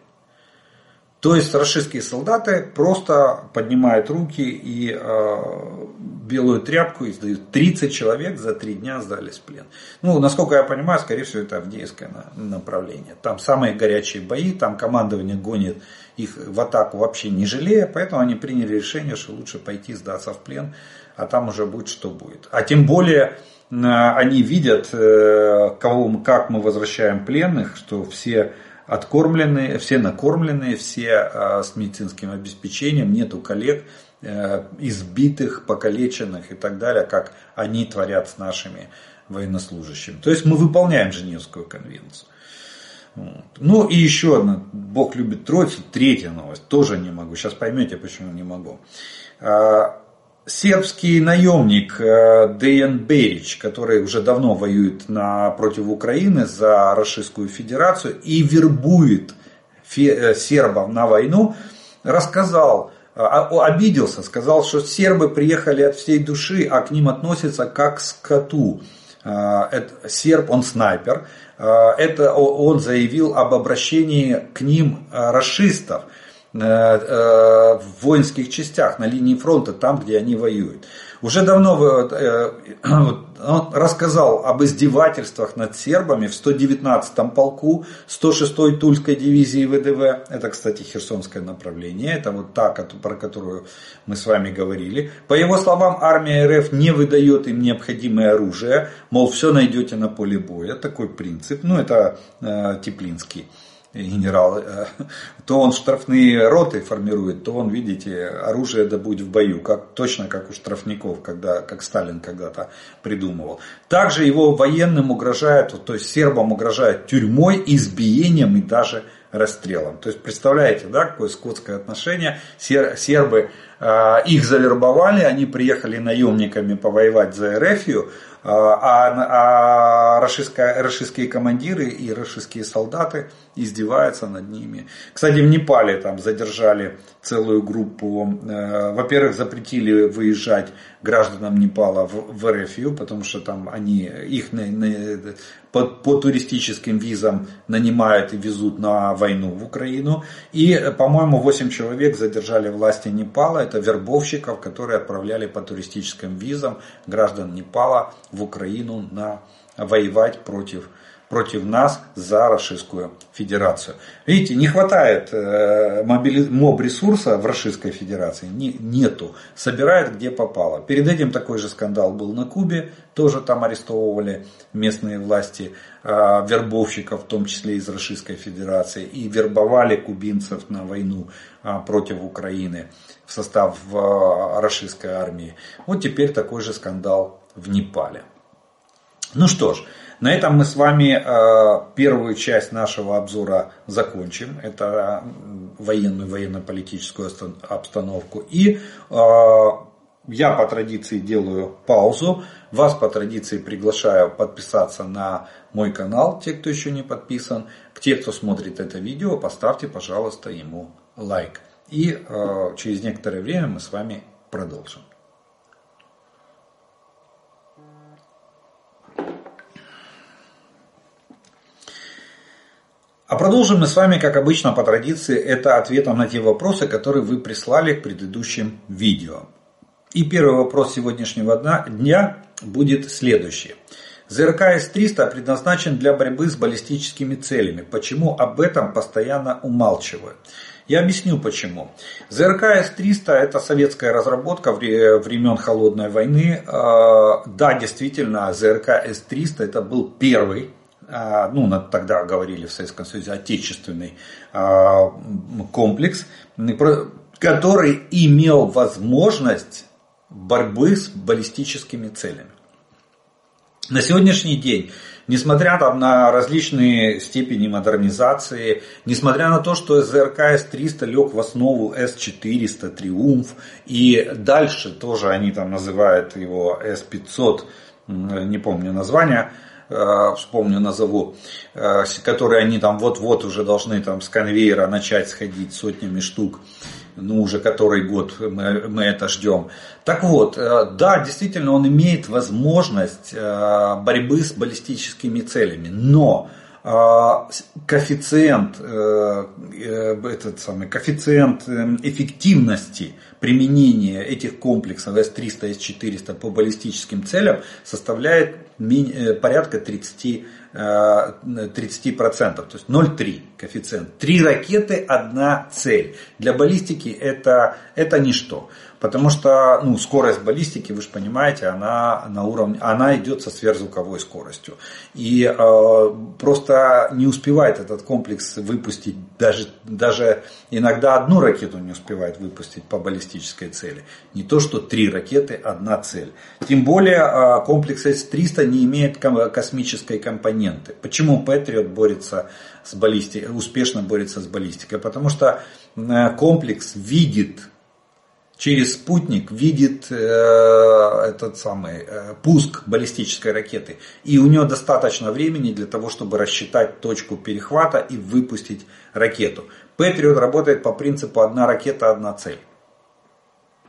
То есть российские солдаты просто поднимают руки и э, белую тряпку и сдают. 30 человек за три дня сдались в плен. Ну, насколько я понимаю, скорее всего, это Авдеевское направление. Там самые горячие бои, там командование гонит их в атаку вообще не жалея, поэтому они приняли решение, что лучше пойти сдаться в плен, а там уже будет что будет. А тем более они видят, э, кого, как мы возвращаем пленных, что все откормленные, все накормленные, все э, с медицинским обеспечением, нету коллег, э, избитых, покалеченных и так далее, как они творят с нашими военнослужащими. То есть мы выполняем Женевскую конвенцию. Вот. Ну и еще одна, Бог любит троицу, третья новость, тоже не могу, сейчас поймете, почему не могу. Сербский наемник э, Деян Берич, который уже давно воюет на, против Украины за Российскую Федерацию и вербует фе, сербов на войну, рассказал, обиделся, сказал, что сербы приехали от всей души, а к ним относятся как к скоту. Это, серб, он снайпер, это он заявил об обращении к ним расистов – Э, э, в воинских частях на линии фронта, там, где они воюют. Уже давно э, он рассказал об издевательствах над сербами в 119-м полку 106-й Тульской дивизии ВДВ. Это, кстати, Херсонское направление. Это вот та, про которую мы с вами говорили. По его словам, армия РФ не выдает им необходимое оружие. Мол, все найдете на поле боя. Такой принцип. Ну, это э, Теплинский генерал, э, то он штрафные роты формирует, то он, видите, оружие добудет в бою, как, точно как у штрафников, когда, как Сталин когда-то придумывал. Также его военным угрожает, то есть сербам угрожает тюрьмой, избиением и даже расстрелом. То есть представляете, да, какое скотское отношение. Сербы э, их завербовали, они приехали наемниками повоевать за Эрефию, а, а рашистские командиры и рашистские солдаты издеваются над ними. Кстати, в Непале там задержали целую группу. Э, во-первых, запретили выезжать гражданам Непала в, в РФЮ, потому что там они их по, по туристическим визам нанимают и везут на войну в Украину. И, по-моему, 8 человек задержали власти Непала. Это вербовщиков, которые отправляли по туристическим визам граждан Непала в Украину на воевать против против нас за Российскую Федерацию. Видите, не хватает э, моб ресурса в Российской Федерации, не, нету, собирает где попало. Перед этим такой же скандал был на Кубе, тоже там арестовывали местные власти э, вербовщиков, в том числе из Российской Федерации, и вербовали кубинцев на войну э, против Украины в состав российской армии. Вот теперь такой же скандал в Непале. Ну что ж, на этом мы с вами э, первую часть нашего обзора закончим. Это военную, военно-политическую обстановку. И э, я по традиции делаю паузу. Вас по традиции приглашаю подписаться на мой канал, те, кто еще не подписан. К те, кто смотрит это видео, поставьте, пожалуйста, ему лайк. И э, через некоторое время мы с вами продолжим. А продолжим мы с вами, как обычно, по традиции, это ответом на те вопросы, которые вы прислали к предыдущим видео. И первый вопрос сегодняшнего дня будет следующий. ЗРК С-300 предназначен для борьбы с баллистическими целями. Почему об этом постоянно умалчивают? Я объясню почему. ЗРК С-300 это советская разработка времен Холодной войны. А, да, действительно, ЗРК С-300 это был первый ну, тогда говорили в Советском Союзе, отечественный а, комплекс, который имел возможность борьбы с баллистическими целями. На сегодняшний день, несмотря там, на различные степени модернизации, несмотря на то, что ЗРК С-300 лег в основу С-400, Триумф, и дальше тоже они там называют его С-500, не помню название, вспомню, назову, э, которые они там вот-вот уже должны там с конвейера начать сходить сотнями штук, ну уже который год мы, мы это ждем. Так вот, э, да, действительно он имеет возможность борьбы с баллистическими целями, но коэффициент, этот самый, коэффициент эффективности применения этих комплексов С-300, С-400 по баллистическим целям составляет Э, порядка 30, 30%, э, то есть 0,3 коэффициент. Три ракеты, одна цель. Для баллистики это, это ничто. Потому что ну, скорость баллистики, вы же понимаете, она, на уровне, она идет со сверхзвуковой скоростью. И э, просто не успевает этот комплекс выпустить, даже, даже иногда одну ракету не успевает выпустить по баллистической цели. Не то, что три ракеты, одна цель. Тем более э, комплекс С-300 не имеет космической компоненты. Почему Патриот борется с баллистикой, успешно борется с баллистикой? Потому что э, комплекс видит через спутник видит э, этот самый э, пуск баллистической ракеты. И у нее достаточно времени для того, чтобы рассчитать точку перехвата и выпустить ракету. Патриот работает по принципу одна ракета, одна цель.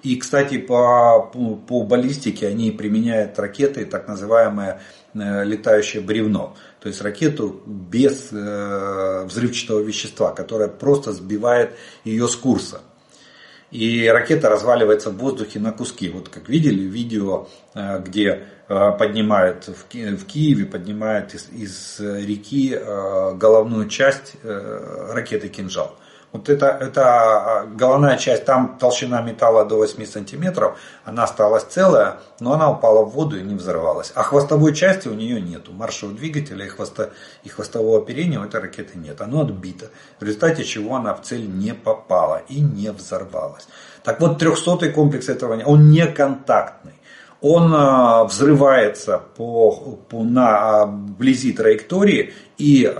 И, кстати, по, по баллистике они применяют ракеты, так называемое э, летающее бревно. То есть ракету без э, взрывчатого вещества, которое просто сбивает ее с курса и ракета разваливается в воздухе на куски. Вот как видели видео, э, где э, поднимают в Киеве, поднимают из, из реки э, головную часть ракеты «Кинжал». Вот это, это а, головная часть, там толщина металла до 8 сантиметров, она осталась целая, но она упала в воду и не взорвалась. А хвостовой части у нее нету. Маршевого двигателя и, хвоста, и хвостового оперения у этой ракеты нет. Оно отбито. В результате чего она в цель не попала и не взорвалась. Так вот, 300 комплекс этого, он не контактный он а, взрывается по, по, на вблизи траектории и э,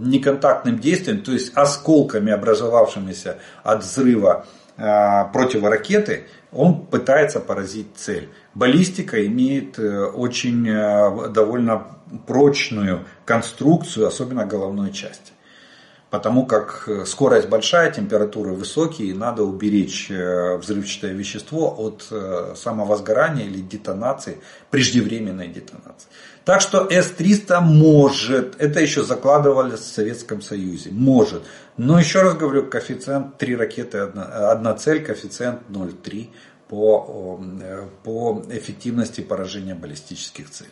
неконтактным действием, то есть осколками, образовавшимися от взрыва э, противоракеты, он пытается поразить цель. Баллистика имеет э, очень э, довольно прочную конструкцию, особенно головной части потому как э, скорость большая, температуры высокие, и надо уберечь э, взрывчатое вещество от э, самовозгорания или детонации, преждевременной детонации. Так что С-300 может, это еще закладывали в Советском Союзе, может. Но еще раз говорю, коэффициент 3 ракеты, одна, одна цель, коэффициент 0,3 по, по эффективности поражения баллистических целей.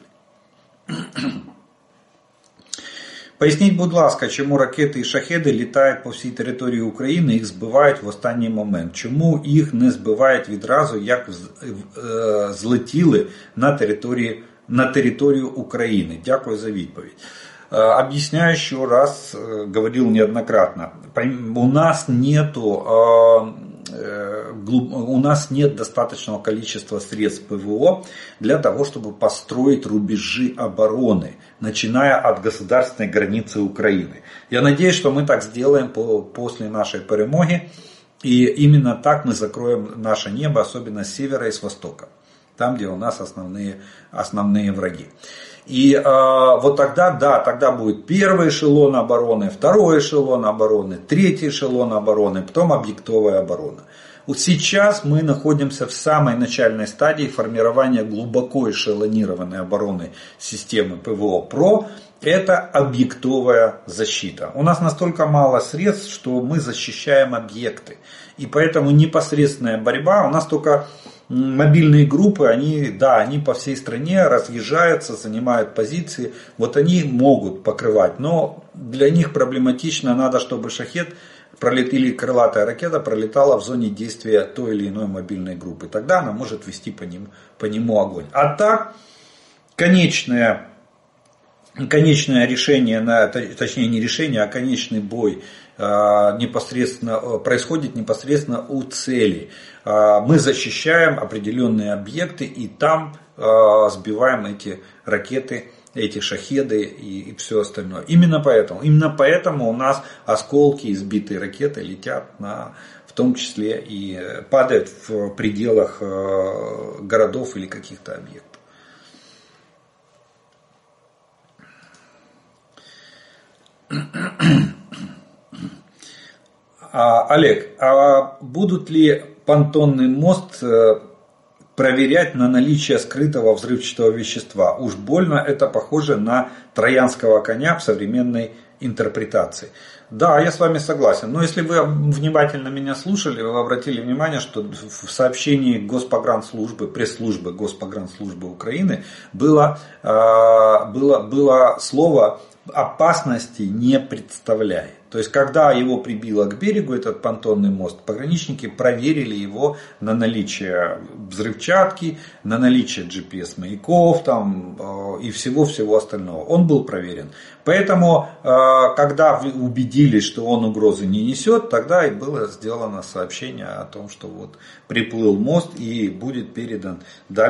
Поясніть, будь ласка, чому ракети і шахеди літають по всій території України, їх збивають в останній момент. Чому їх не збивають відразу, як е, злетіли на території, на територію України? Дякую за відповідь. Е, объясняю еще раз, е, говорил неоднократно. У нас нету у нас нет достаточного количества средств ПВО для того, чтобы построить рубежи обороны, начиная от государственной границы Украины. Я надеюсь, что мы так сделаем после нашей перемоги. И именно так мы закроем наше небо, особенно с севера и с востока. Там, где у нас основные, основные враги. И э, вот тогда, да, тогда будет первый эшелон обороны, второй эшелон обороны, третий эшелон обороны, потом объектовая оборона. Вот сейчас мы находимся в самой начальной стадии формирования глубоко эшелонированной обороны системы ПВО ПРО. Это объектовая защита. У нас настолько мало средств, что мы защищаем объекты. И поэтому непосредственная борьба, у нас только мобильные группы, они, да, они по всей стране разъезжаются, занимают позиции, вот они могут покрывать, но для них проблематично, надо, чтобы шахет пролет, или крылатая ракета пролетала в зоне действия той или иной мобильной группы. Тогда она может вести по нему, по нему огонь. А так, конечное, конечное решение, на, точнее не решение, а конечный бой а, непосредственно, происходит непосредственно у цели. А, мы защищаем определенные объекты и там а, сбиваем эти ракеты эти шахеды и, и все остальное. Именно поэтому, именно поэтому у нас осколки избитые ракеты летят на, в том числе и падают в пределах э, городов или каких-то объектов. А, Олег, а будут ли понтонный мост э, проверять на наличие скрытого взрывчатого вещества. Уж больно это похоже на троянского коня в современной интерпретации. Да, я с вами согласен. Но если вы внимательно меня слушали, вы обратили внимание, что в сообщении Госпогранслужбы, пресс-службы Госпогранслужбы Украины было, а, было, было слово опасности не представляет. То есть, когда его прибило к берегу, этот понтонный мост, пограничники проверили его на наличие взрывчатки, на наличие GPS-маяков там, э, и всего-всего остального. Он был проверен. Поэтому, э, когда убедились, что он угрозы не несет, тогда и было сделано сообщение о том, что вот приплыл мост и будет передан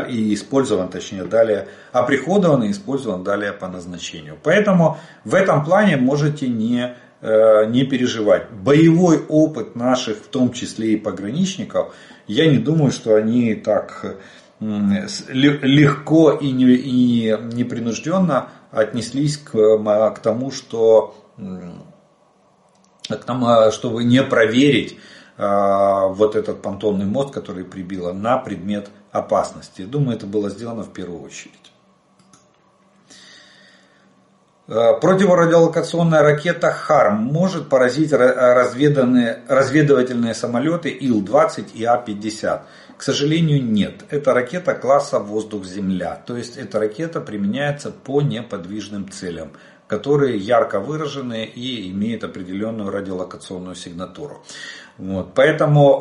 и использован, точнее, далее оприходован и использован далее по назначению. Поэтому в этом плане можете не не переживать. Боевой опыт наших, в том числе и пограничников, я не думаю, что они так легко и непринужденно отнеслись к, к тому, что к тому, чтобы не проверить вот этот понтонный мост, который прибило, на предмет опасности. Думаю, это было сделано в первую очередь. Противорадиолокационная ракета ХАРМ может поразить разведывательные самолеты Ил-20 и А-50. К сожалению, нет. Это ракета класса воздух-земля. То есть эта ракета применяется по неподвижным целям, которые ярко выражены и имеют определенную радиолокационную сигнатуру. Вот. Поэтому э,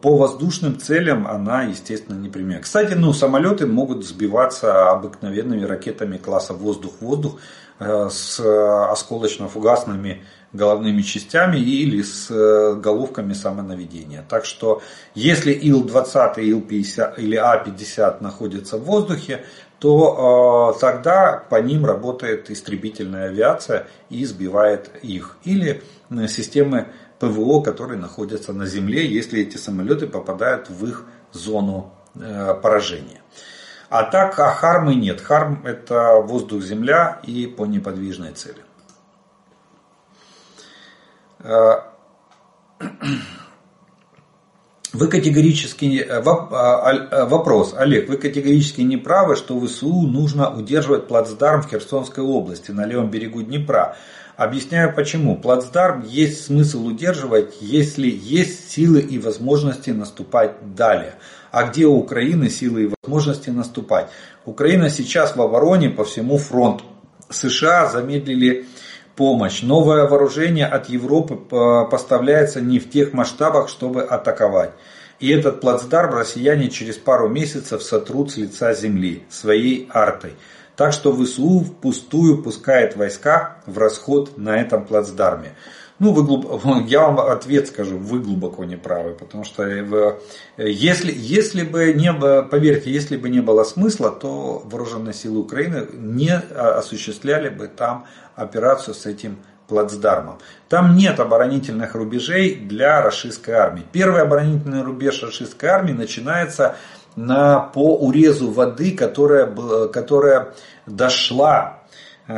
по воздушным целям она, естественно, не применяется. Кстати, ну, самолеты могут сбиваться обыкновенными ракетами класса воздух-воздух э, с осколочно-фугасными головными частями или с э, головками самонаведения. Так что если Ил-20, Ил-50 или А-50 находятся в воздухе, то э, тогда по ним работает истребительная авиация и сбивает их. Или э, системы ПВО, которые находятся на земле, если эти самолеты попадают в их зону э, поражения. А так, а хармы нет. Харм это воздух-земля и по неподвижной цели. Э, вы категорически, э, вопрос, Олег, вы категорически не правы, что ВСУ нужно удерживать плацдарм в Херсонской области на левом берегу Днепра. Объясняю почему. Плацдарм есть смысл удерживать, если есть силы и возможности наступать далее. А где у Украины силы и возможности наступать? Украина сейчас в обороне по всему фронту. США замедлили помощь. Новое вооружение от Европы поставляется не в тех масштабах, чтобы атаковать. И этот плацдарм россияне через пару месяцев сотрут с лица земли своей артой. Так что ВСУ впустую пускает войска в расход на этом плацдарме. Ну, вы глуб... я вам ответ скажу, вы глубоко не правы, потому что если, если бы не было, поверьте, если бы не было смысла, то вооруженные силы Украины не осуществляли бы там операцию с этим плацдармом. Там нет оборонительных рубежей для российской армии. Первый оборонительный рубеж российской армии начинается на, по урезу воды, которая, которая дошла э,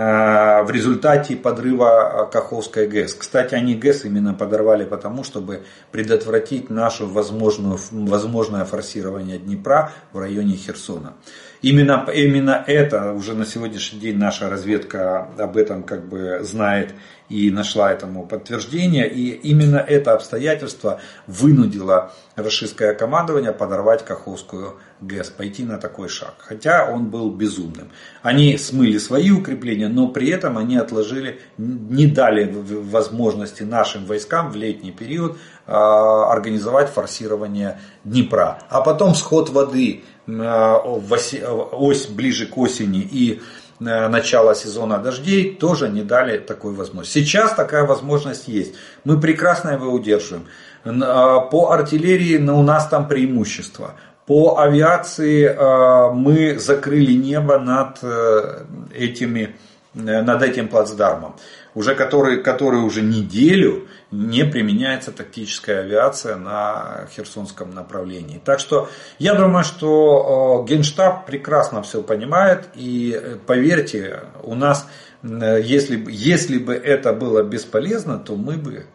в результате подрыва Каховской ГЭС. Кстати, они ГЭС именно подорвали потому, чтобы предотвратить наше возможное, возможное форсирование Днепра в районе Херсона. Именно, именно это уже на сегодняшний день наша разведка об этом как бы знает и нашла этому подтверждение. И именно это обстоятельство вынудило российское командование подорвать Каховскую ГЭС, пойти на такой шаг. Хотя он был безумным. Они смыли свои укрепления, но при этом они отложили, не дали возможности нашим войскам в летний период а, организовать форсирование Днепра. А потом сход воды ось ближе к осени и э, начало сезона дождей тоже не дали такой возможности. Сейчас такая возможность есть. Мы прекрасно его удерживаем. А, по артиллерии у нас там преимущество. По авиации э, мы закрыли небо над э, этими над этим плацдармом, уже который, который уже неделю не применяется тактическая авиация на Херсонском направлении. Так что я думаю, что э, Генштаб прекрасно все понимает и э, поверьте, у нас э, если, если бы это было бесполезно, то мы бы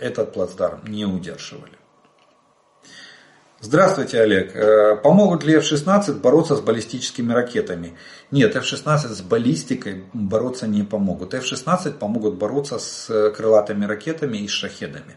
этот плацдарм не удерживали. Здравствуйте, Олег. Э, помогут ли F-16 бороться с баллистическими ракетами? Нет, F-16 с баллистикой бороться не помогут. F-16 помогут бороться с э, крылатыми ракетами и шахедами.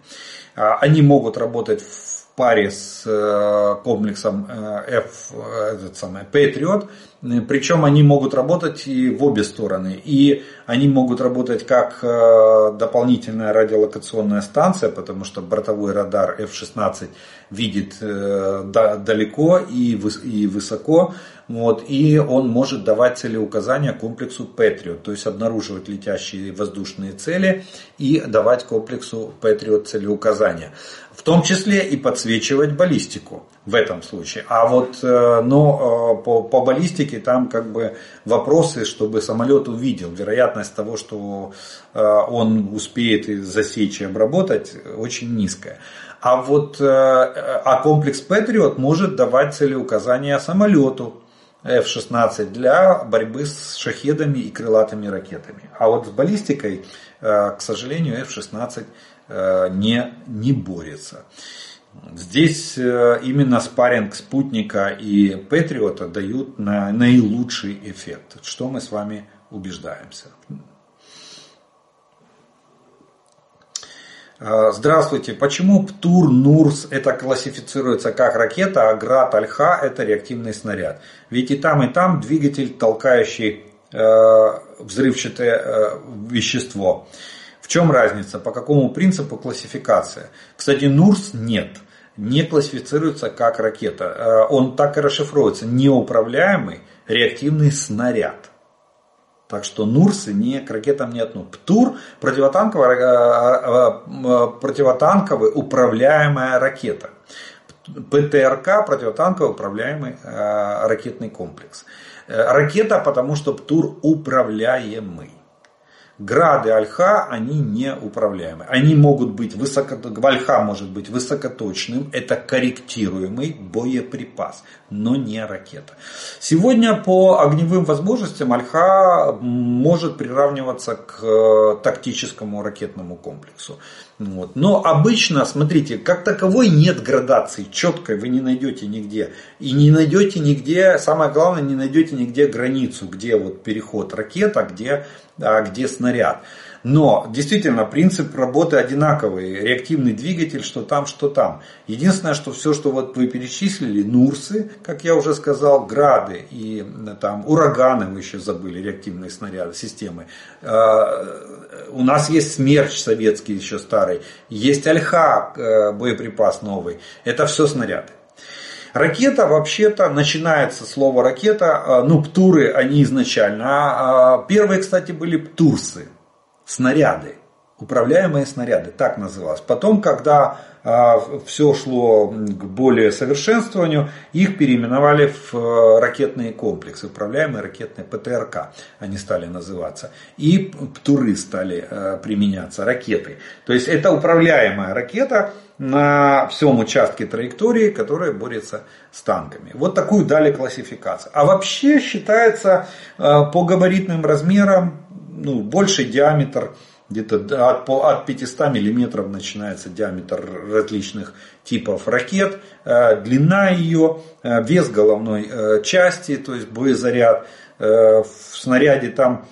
А, они могут работать в паре с э, комплексом F, этот самый, Patriot, причем они могут работать и в обе стороны. И они могут работать как дополнительная радиолокационная станция, потому что бортовой радар F-16 видит э, далеко и высоко, вот, и он может давать целеуказания комплексу Patriot, то есть обнаруживать летящие воздушные цели и давать комплексу Patriot целеуказания. В том числе и подсвечивать баллистику. В этом случае. А вот э, но э, по, по баллистике там как бы вопросы, чтобы самолет увидел. Вероятность того, что э, он успеет засечь и обработать, очень низкая. А вот а комплекс Patriot может давать целеуказания самолету F-16 для борьбы с шахедами и крылатыми ракетами. А вот с баллистикой, к сожалению, F-16 не, не борется. Здесь э, именно спарринг спутника и Патриота дают на наилучший эффект, что мы с вами убеждаемся. Э, здравствуйте. Почему ПТУР НУРС это классифицируется как ракета, а ГРАД Альха это реактивный снаряд? Ведь и там, и там двигатель, толкающий э, взрывчатое э, вещество. В чем разница? По какому принципу классификация? Кстати, НУРС нет. Не классифицируется как ракета. Э, он так и расшифровывается. Неуправляемый реактивный снаряд. Так что НУРСы не, к ракетам не относятся. ПТУР противотанковая, э, э, противотанковая управляемая ракета. ПТРК противотанковый управляемый ракетный комплекс. Ракета, потому что ПТУР управляемый. Грады Альха, они не управляемы. Они могут быть высоко... Альха может быть высокоточным, это корректируемый боеприпас, но не ракета. Сегодня по огневым возможностям Альха может приравниваться к э, тактическому ракетному комплексу. Вот. Но обычно, смотрите, как таковой нет градации четкой, вы не найдете нигде. И не найдете нигде, самое главное, не найдете нигде границу, где вот переход ракета, где, а где снаряд. Но действительно принцип работы одинаковый. Реактивный двигатель, что там, что там. Единственное, что все, что вот вы перечислили, Нурсы, как я уже сказал, Грады и там ураганы, мы еще забыли, реактивные снаряды, системы. А, у нас есть Смерч советский еще старый, есть Альха, э, боеприпас новый. Это все снаряды. Ракета вообще-то начинается слово ракета, э, ну птуры они изначально. А, а первые, кстати, были птурсы снаряды, управляемые снаряды, так называлось. Потом, когда а, все шло к более совершенствованию, их переименовали в а, ракетные комплексы, управляемые ракетные ПТРК, они стали называться. И ПТУРы стали а, применяться, ракеты. То есть это управляемая ракета на всем участке траектории, которая борется с танками. Вот такую дали классификацию. А вообще считается по габаритным размерам ну, больший диаметр, где-то от, от 500 миллиметров начинается диаметр различных типов ракет, э, длина ее, э, вес головной э, части, то есть боезаряд. В снаряде там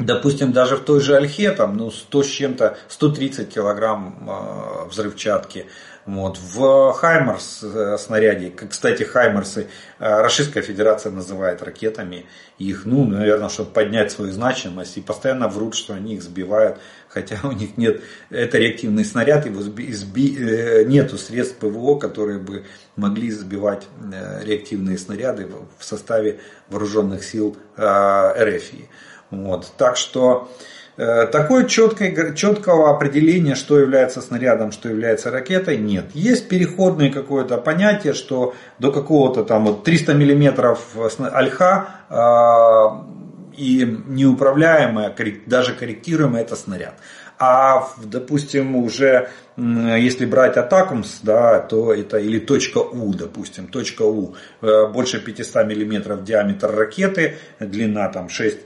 допустим, даже в той же Альхе, там, ну, 100 с чем-то, 130 килограмм взрывчатки, вот. В Хаймарс э, снаряде, кстати, Хаймарсы э, Российская Федерация называет ракетами их, ну, наверное, чтобы поднять свою значимость и постоянно врут, что они их сбивают, хотя у них нет, это реактивный снаряд, его сби, э, нету средств ПВО, которые бы могли сбивать реактивные снаряды в составе вооруженных сил РФ. Вот. Так что Э, такой четкой, четкого определения, что является снарядом, что является ракетой, нет. Есть переходное какое-то понятие, что до какого-то там вот 300 миллиметров альха э, и неуправляемая, даже корректируемая, это снаряд. А, допустим, уже если брать атакумс, да, то это или точка У, допустим, точка У, э, больше 500 миллиметров диаметр ракеты, длина там 6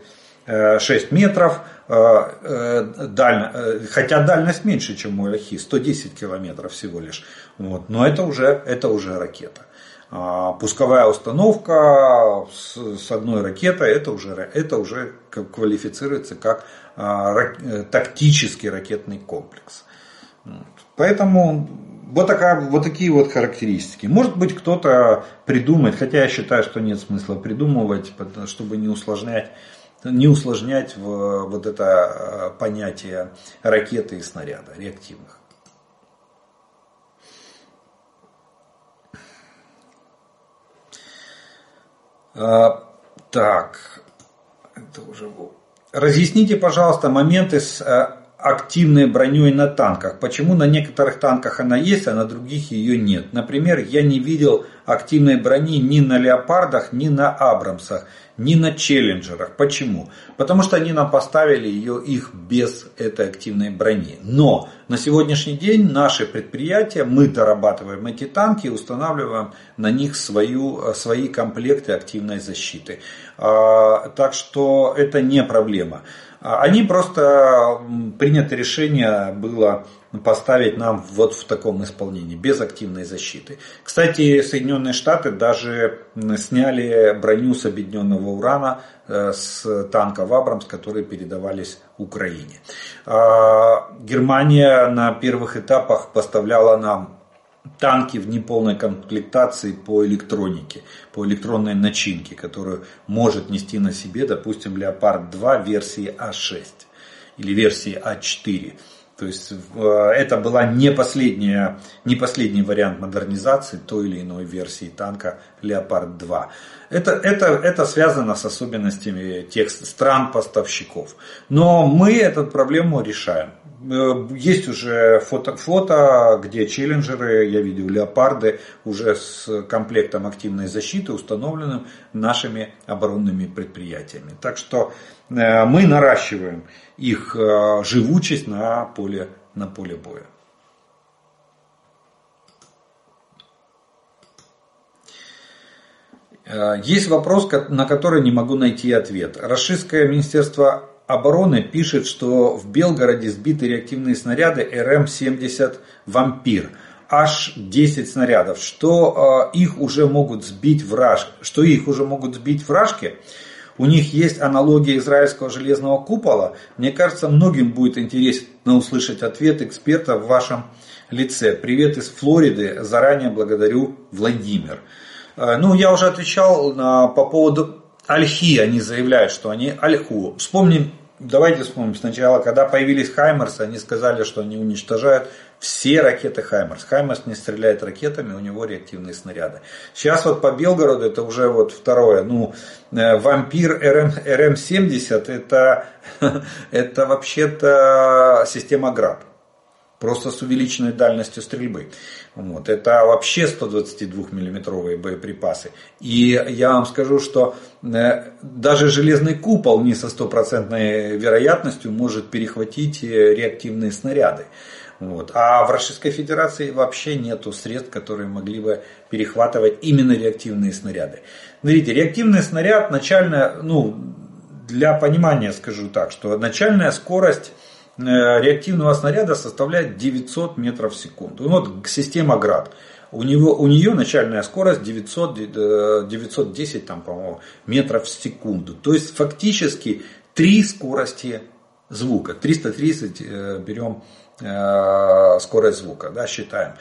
6 метров, Э, э, даль... Э, хотя дальность меньше, чем у Альхи, 110 километров всего лишь. Вот. Но это уже, это уже ракета. А пусковая установка с одной ракетой, это уже, это уже квалифицируется как а, тактический ракетный комплекс. Поэтому вот, такая, вот такие вот характеристики. Может быть кто-то придумает, хотя я считаю, что нет смысла придумывать, чтобы не усложнять не усложнять в вот это э, понятие ракеты и снаряда реактивных. А, так, это уже был. Разъясните, пожалуйста, моменты с э, активной броней на танках. Почему на некоторых танках она есть, а на других ее нет? Например, я не видел активной брони ни на Леопардах, ни на Абрамсах, ни на Челленджерах. Почему? Потому что они нам поставили ее, их без этой активной брони. Но на сегодняшний день наши предприятия, мы дорабатываем эти танки и устанавливаем на них свою, свои комплекты активной защиты. А, так что это не проблема. Они просто принято решение было поставить нам вот в таком исполнении, без активной защиты. Кстати, Соединенные Штаты даже сняли броню с объединенного урана э, с танков Абрамс, которые передавались Украине. А Германия на первых этапах поставляла нам танки в неполной комплектации по электронике, по электронной начинке, которую может нести на себе, допустим, Леопард 2 версии А6 или версии А4. То есть э, это была не, последняя, не последний вариант модернизации той или иной версии танка Леопард 2. Это, это, это связано с особенностями тех стран-поставщиков. Но мы эту проблему решаем. Э, есть уже фото, фото, где челленджеры, я видел леопарды, уже с комплектом активной защиты, установленным нашими оборонными предприятиями. Так что э, мы наращиваем их э, живучесть на поле, на поле боя. Есть вопрос, на который не могу найти ответ. Российское министерство обороны пишет, что в Белгороде сбиты реактивные снаряды РМ-70 «Вампир». Аж 10 снарядов, что э, их уже могут сбить враж, что их уже могут сбить вражки. У них есть аналогия израильского железного купола. Мне кажется, многим будет интересно услышать ответ эксперта в вашем лице. Привет из Флориды. Заранее благодарю, Владимир. Э, ну, я уже отвечал на, по поводу Альхи. Они заявляют, что они Альху. Вспомним Давайте вспомним сначала, когда появились Хаймерсы, они сказали, что они уничтожают все ракеты Хаймерс. Хаймерс не стреляет ракетами, у него реактивные снаряды. Сейчас вот по Белгороду это уже вот второе. Ну, э, Вампир РМ, РМ-70 это, это вообще-то система ГРАД просто с увеличенной дальностью стрельбы. Вот. Это вообще 122 миллиметровые боеприпасы. И я вам скажу, что э, даже железный купол не со стопроцентной вероятностью может перехватить э, реактивные снаряды. Вот. А в Российской Федерации вообще нету средств, которые могли бы перехватывать именно реактивные снаряды. Смотрите, реактивный снаряд начальная, ну, для понимания скажу так, что начальная скорость реактивного снаряда составляет 900 метров в секунду. Вот система ГРАД. У, него, у нее начальная скорость 900, 910 э, там, по-моему, метров в секунду. То есть фактически три скорости звука. 330 э, берем скорость звука, да, считаем.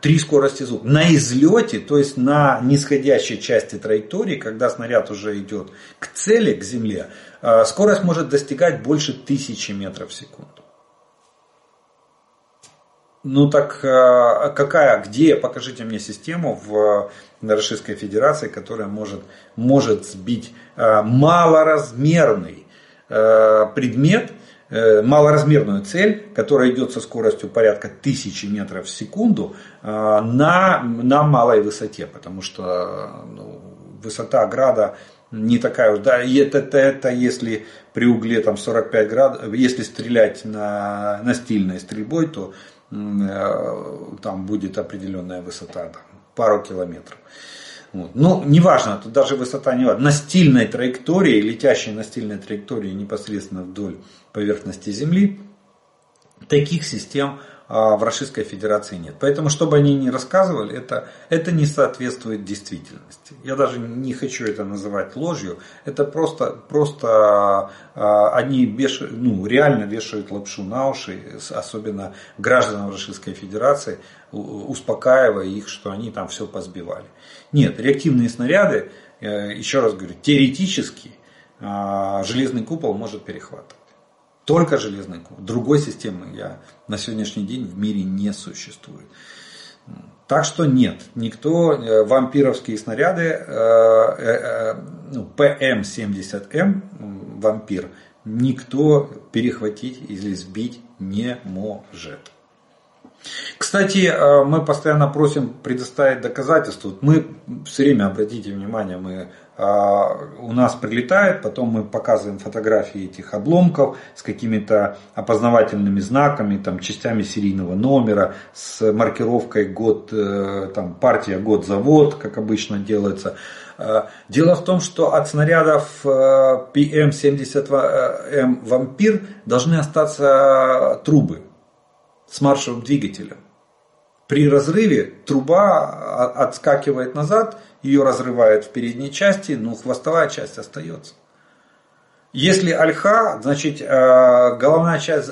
Три скорости звука. На излете, то есть на нисходящей части траектории, когда снаряд уже идет к цели, к земле, скорость может достигать больше тысячи метров в секунду. Ну так а, какая, где, покажите мне систему в Российской Федерации, которая может, может сбить а, малоразмерный предмет, э, малоразмерную цель, которая идет со скоростью порядка тысячи метров в секунду на, на малой высоте, потому что ну, высота града не такая уж, да, это, это, это если при угле там 45 градусов, если стрелять на, на стильной стрельбой, то э, там будет определенная высота, там, пару километров. Вот. Ну, неважно, тут даже высота не важна. На стильной траектории, летящей на стильной траектории непосредственно вдоль поверхности Земли, таких систем в Российской Федерации нет. Поэтому, чтобы они не рассказывали, это, это не соответствует действительности. Я даже не хочу это называть ложью. Это просто, просто а, они беш, ну, реально вешают лапшу на уши, особенно гражданам Российской Федерации, успокаивая их, что они там все позбивали. Нет, реактивные снаряды, э, еще раз говорю, теоретически а, железный купол может перехватывать. Только железный купол. Другой системы я на сегодняшний день в мире не существует. Так что нет, никто э, вампировские снаряды э, э, ну, РМ-70М, вампир, никто перехватить или сбить не может. Кстати, мы постоянно просим предоставить доказательства. Мы все время, обратите внимание, мы, у нас прилетает, потом мы показываем фотографии этих обломков с какими-то опознавательными знаками, там, частями серийного номера, с маркировкой год, э, там, партия, год, завод, как обычно делается. Дело в том, что от снарядов PM-72M «Вампир» должны остаться трубы с маршевым двигателем. При разрыве труба отскакивает назад, ее разрывает в передней части, но хвостовая часть остается. Если альха, значит э, головная часть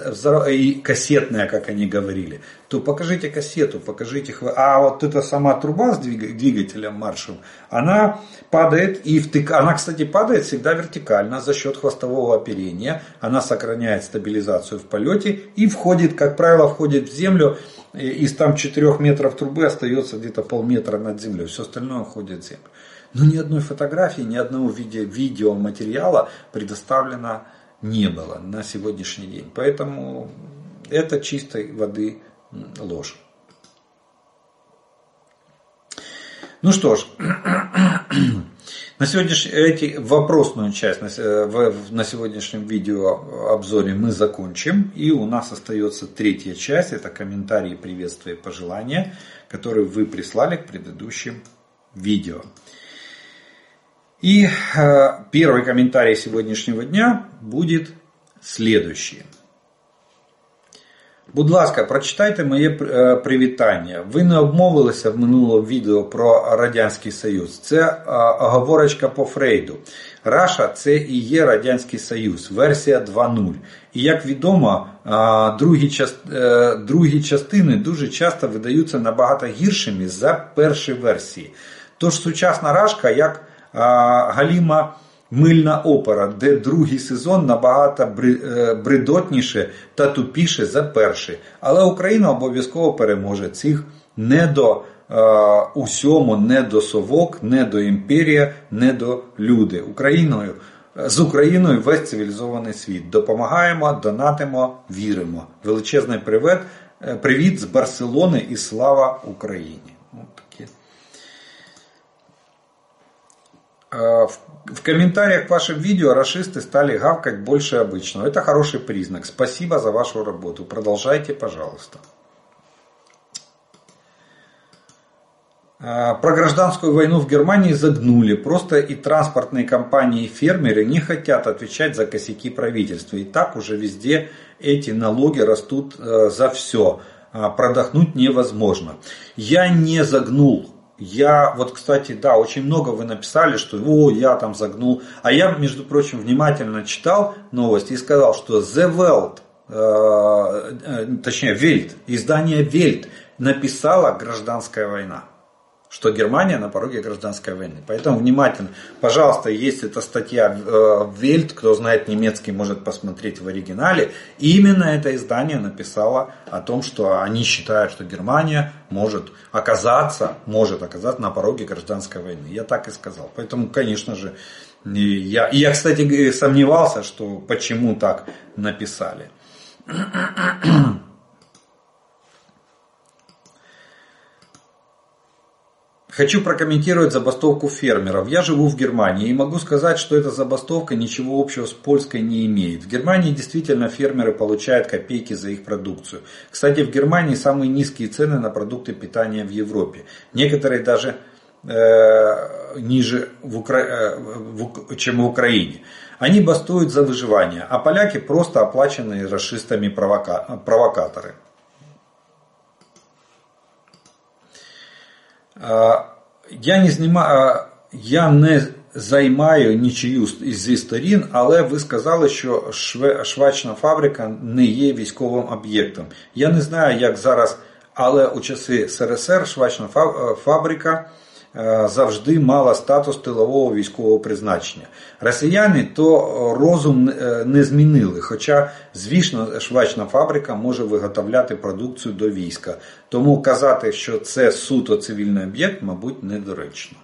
и кассетная, как они говорили, то покажите кассету, покажите, а вот эта сама труба с двигателем маршем, она падает и втык, она, кстати, падает всегда вертикально за счет хвостового оперения, она сохраняет стабилизацию в полете и входит, как правило, входит в землю, из там 4 метров трубы остается где-то полметра над землей, все остальное уходит в землю. Но ни одной фотографии, ни одного видео, видеоматериала предоставлено не было на сегодняшний день. Поэтому это чистой воды ложь. Ну что ж, на сегодняшний, вопросную часть на, на сегодняшнем видео обзоре мы закончим. И у нас остается третья часть, это комментарии, приветствия, пожелания, которые вы прислали к предыдущим видео. И э, первый комментарий сегодняшнего дня будет следующий. Будь ласка, прочитайте моє е, привітання. Ви не обмовилися в минулому відео про Радянський Союз. Це е, оговорочка по Фрейду. Раша це і є Радянський Союз, версія 2.0. І як відомо, е, другі частини дуже часто видаються набагато гіршими за перші версії. Тож сучасна рашка як Галіма Мильна опера, де другий сезон набагато е, бридотніше та тупіше за перший. Але Україна обов'язково переможе цих не до е, усьому, не до совок, не до імперія, не до люди. Україною з Україною весь цивілізований світ. Допомагаємо, донатимо, віримо. Величезний привіт, е, привіт з Барселони і слава Україні. Э, в комментариях к вашим видео расисты стали гавкать больше обычного. Это хороший признак. Спасибо за вашу работу. Продолжайте, пожалуйста. Э, про гражданскую войну в Германии загнули. Просто и транспортные компании, и фермеры не хотят отвечать за косяки правительства. И так уже везде эти налоги растут э, за все. Продохнуть невозможно. Я не загнул я, вот, кстати, да, очень много вы написали, что о, я там загнул. А я, между прочим, внимательно читал новости и сказал, что The Welt, э, э, точнее, Welt, издание Welt написала «Гражданская война» что Германия на пороге гражданской войны. Поэтому внимательно. Пожалуйста, есть эта статья в Вельт, кто знает немецкий, может посмотреть в оригинале. И именно это издание написало о том, что они считают, что Германия может оказаться, может оказаться на пороге гражданской войны. Я так и сказал. Поэтому, конечно же, я, я, кстати, сомневался, что почему так написали. Хочу прокомментировать забастовку фермеров. Я живу в Германии и могу сказать, что эта забастовка ничего общего с польской не имеет. В Германии действительно фермеры получают копейки за их продукцию. Кстати, в Германии самые низкие цены на продукты питания в Европе. Некоторые даже э, ниже, в Укра... э, в... чем в Украине. Они бастуют за выживание, а поляки просто оплаченные расистами провока... провокаторы. Я не знімаю, я не займаю нічию зі сторін, але ви сказали, що швачна фабрика не є військовим об'єктом. Я не знаю, як зараз, але у часи СРСР швачна фабрика Е, завжди мала статус тилового військового призначення. Росіяни то розум е, не змінили, хоча, звісно, швачна фабрика може виготовляти продукцію до війська. Тому казати, що це суто цивільний об'єкт, мабуть, недоречно.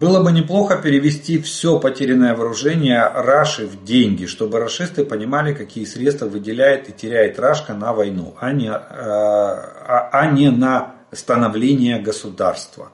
Было бы неплохо перевести все потерянное вооружение Раши в деньги, чтобы рашисты понимали, какие средства выделяет и теряет Рашка на войну, а не, а, а не на становление государства.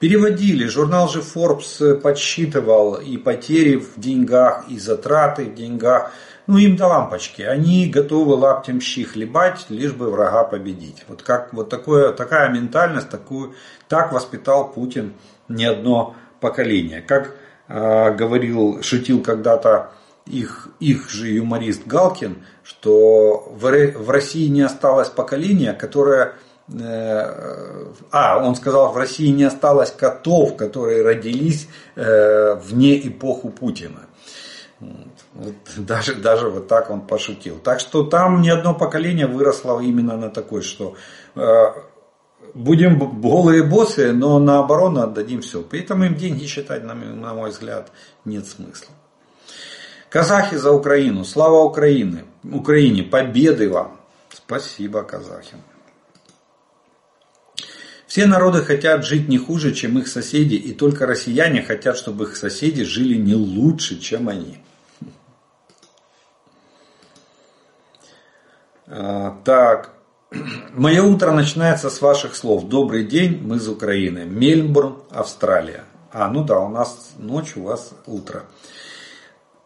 Переводили, журнал же Forbes подсчитывал и потери в деньгах, и затраты в деньгах. Ну им до лампочки, они готовы лаптем щи хлебать, лишь бы врага победить. Вот, как, вот такое, такая ментальность, такую, так воспитал Путин не одно поколение. Как э, говорил, шутил когда-то их, их же юморист Галкин, что в, в России не осталось поколения, которое... Э, а, он сказал, в России не осталось котов, которые родились э, вне эпоху Путина. Вот, даже, даже вот так он пошутил. Так что там ни одно поколение выросло именно на такой, что э, будем голые боссы, но на оборону отдадим все. Поэтому им деньги считать, на, мой взгляд, нет смысла. Казахи за Украину. Слава Украине. Украине. Победы вам. Спасибо, казахи. Все народы хотят жить не хуже, чем их соседи, и только россияне хотят, чтобы их соседи жили не лучше, чем они. А, так, Мое утро начинается с ваших слов. Добрый день, мы из Украины. Мельбурн, Австралия. А, ну да, у нас ночь, у вас утро.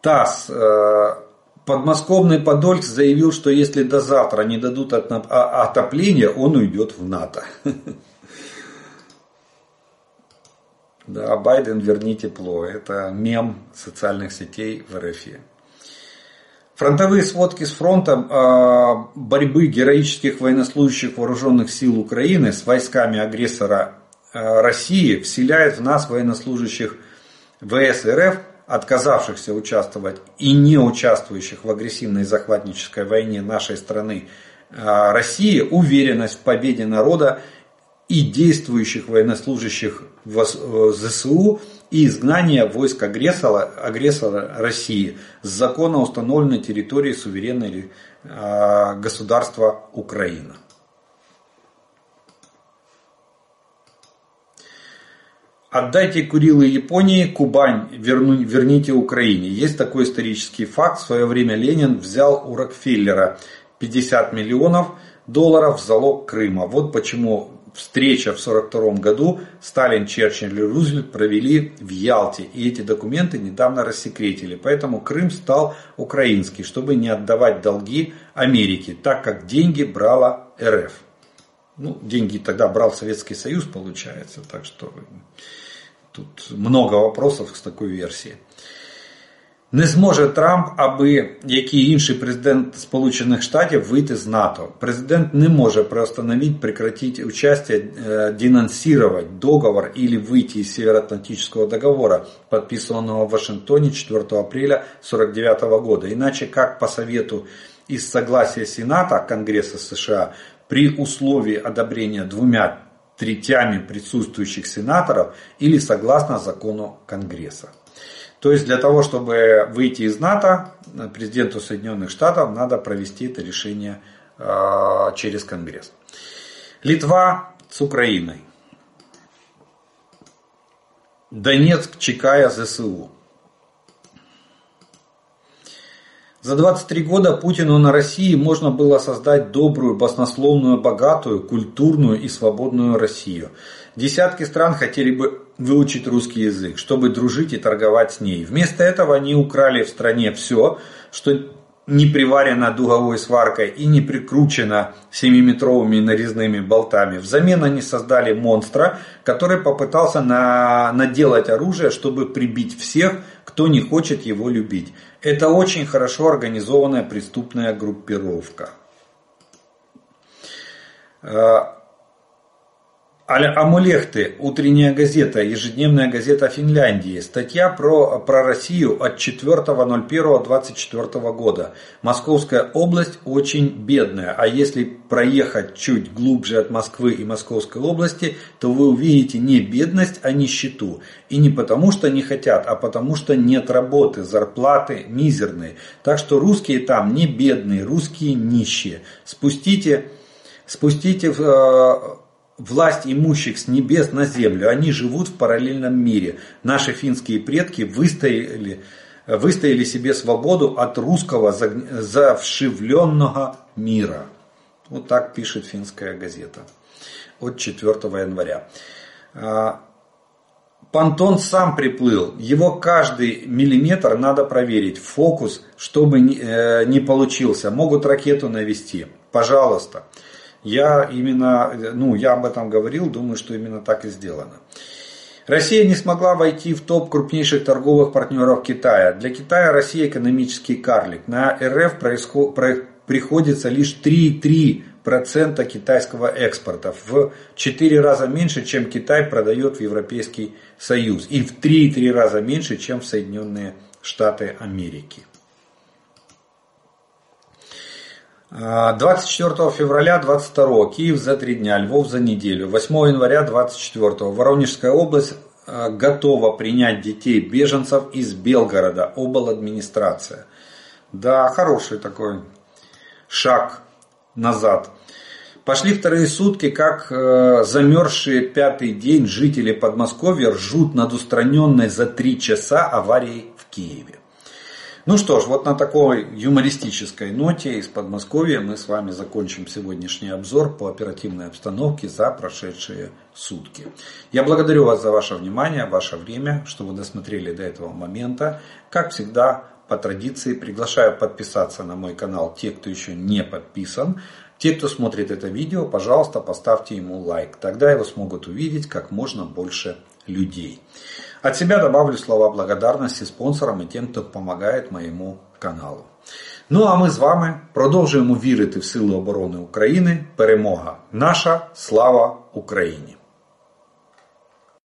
ТАСС. Э, подмосковный Подольск заявил, что если до завтра не дадут а, отопления, он уйдет в НАТО. Да, Байден верни тепло. Это мем социальных сетей в РФ. Фронтовые сводки с фронта а, борьбы героических военнослужащих вооруженных сил Украины с войсками агрессора а, России вселяют в нас военнослужащих ВС РФ, отказавшихся участвовать и не участвующих в агрессивной захватнической войне нашей страны. А, России, уверенность в победе народа и действующих военнослужащих э, ЗСУ и изгнание войск агрессора, агрессора России с законно установленной территории суверенной э, государства Украина. Отдайте Курилы Японии, Кубань верну, верните Украине. Есть такой исторический факт. В свое время Ленин взял у Рокфеллера 50 миллионов долларов в залог Крыма. Вот почему встреча в 1942 году Сталин, Черчилль и Рузвельт провели в Ялте. И эти документы недавно рассекретили. Поэтому Крым стал украинский, чтобы не отдавать долги Америке, так как деньги брала РФ. Ну, деньги тогда брал Советский Союз, получается. Так что тут много вопросов с такой версией. Не зможе Трамп, аби який інший президент Сполучених Штатів вийти з НАТО. Президент не може приостановить, прекратить участие, денонсировать договор или выйти из Североатлантического договора, подписанного в Вашингтоне 4 апреля 1949 года. Иначе как по совету из согласия Сената Конгресса США при условии одобрения двумя третями присутствующих сенаторов или согласно закону Конгресса. То есть для того, чтобы выйти из НАТО, президенту Соединенных Штатов надо провести это решение а, через Конгресс. Литва с Украиной. Донецк, Чекая, ЗСУ. За 23 года Путину на России можно было создать добрую, баснословную, богатую, культурную и свободную Россию. Десятки стран хотели бы выучить русский язык, чтобы дружить и торговать с ней. Вместо этого они украли в стране все, что не приварено дуговой сваркой и не прикручено 7-метровыми нарезными болтами. Взамен они создали монстра, который попытался на, наделать оружие, чтобы прибить всех, кто не хочет его любить. Это очень хорошо организованная преступная группировка. Э, Амулехты, утренняя газета, ежедневная газета Финляндии. Статья про, про Россию от 4.01.24 года. Московская область очень бедная, а если проехать чуть глубже от Москвы и Московской области, то вы увидите не бедность, а нищету. И не потому, что не хотят, а потому, что нет работы, зарплаты мизерные. Так что русские там не бедные, русские нищие. Спустите, спустите в власть имущих с небес на землю. Они живут в параллельном мире. Наши финские предки выстояли, выстояли себе свободу от русского завшивленного мира. Вот так пишет финская газета от 4 января. А, Понтон сам приплыл, его каждый миллиметр надо проверить, фокус, чтобы э, не получился, могут ракету навести, пожалуйста. Я именно, ну, я об этом говорил, думаю, что именно так и сделано. Россия не смогла войти в топ крупнейших торговых партнеров Китая. Для Китая Россия экономический карлик. На РФ приходится лишь 3,3 процента китайского экспорта. В 4 раза меньше, чем Китай продает в Европейский Союз. И в 3-3 раза меньше, чем в Соединенные Штаты Америки. 24 февраля 22 Киев за 3 дня, Львов за неделю. 8 января 24 Воронежская область а, готова принять детей беженцев из Белгорода, обл. администрация. Да, хороший такой шаг назад. Пошли вторые сутки, как э, замерзшие пятый день жители Подмосковья ржут над устраненной за три часа аварией в Киеве. Ну что ж, вот на такой юмористической ноте из Подмосковья мы с вами закончим сегодняшний обзор по оперативной обстановке за прошедшие сутки. Я благодарю вас за ваше внимание, ваше время, что вы досмотрели до этого момента. Как всегда, по традиции приглашаю подписаться на мой канал те, кто еще не подписан. Те, кто смотрит это видео, пожалуйста, поставьте ему лайк. Тогда его смогут увидеть как можно больше людей. От себя добавлю слова благодарности спонсорам и тем, кто помогает моему каналу. Ну а ми з вами продовжуємо вірити в Сили оборони України. Перемога наша, слава Україні!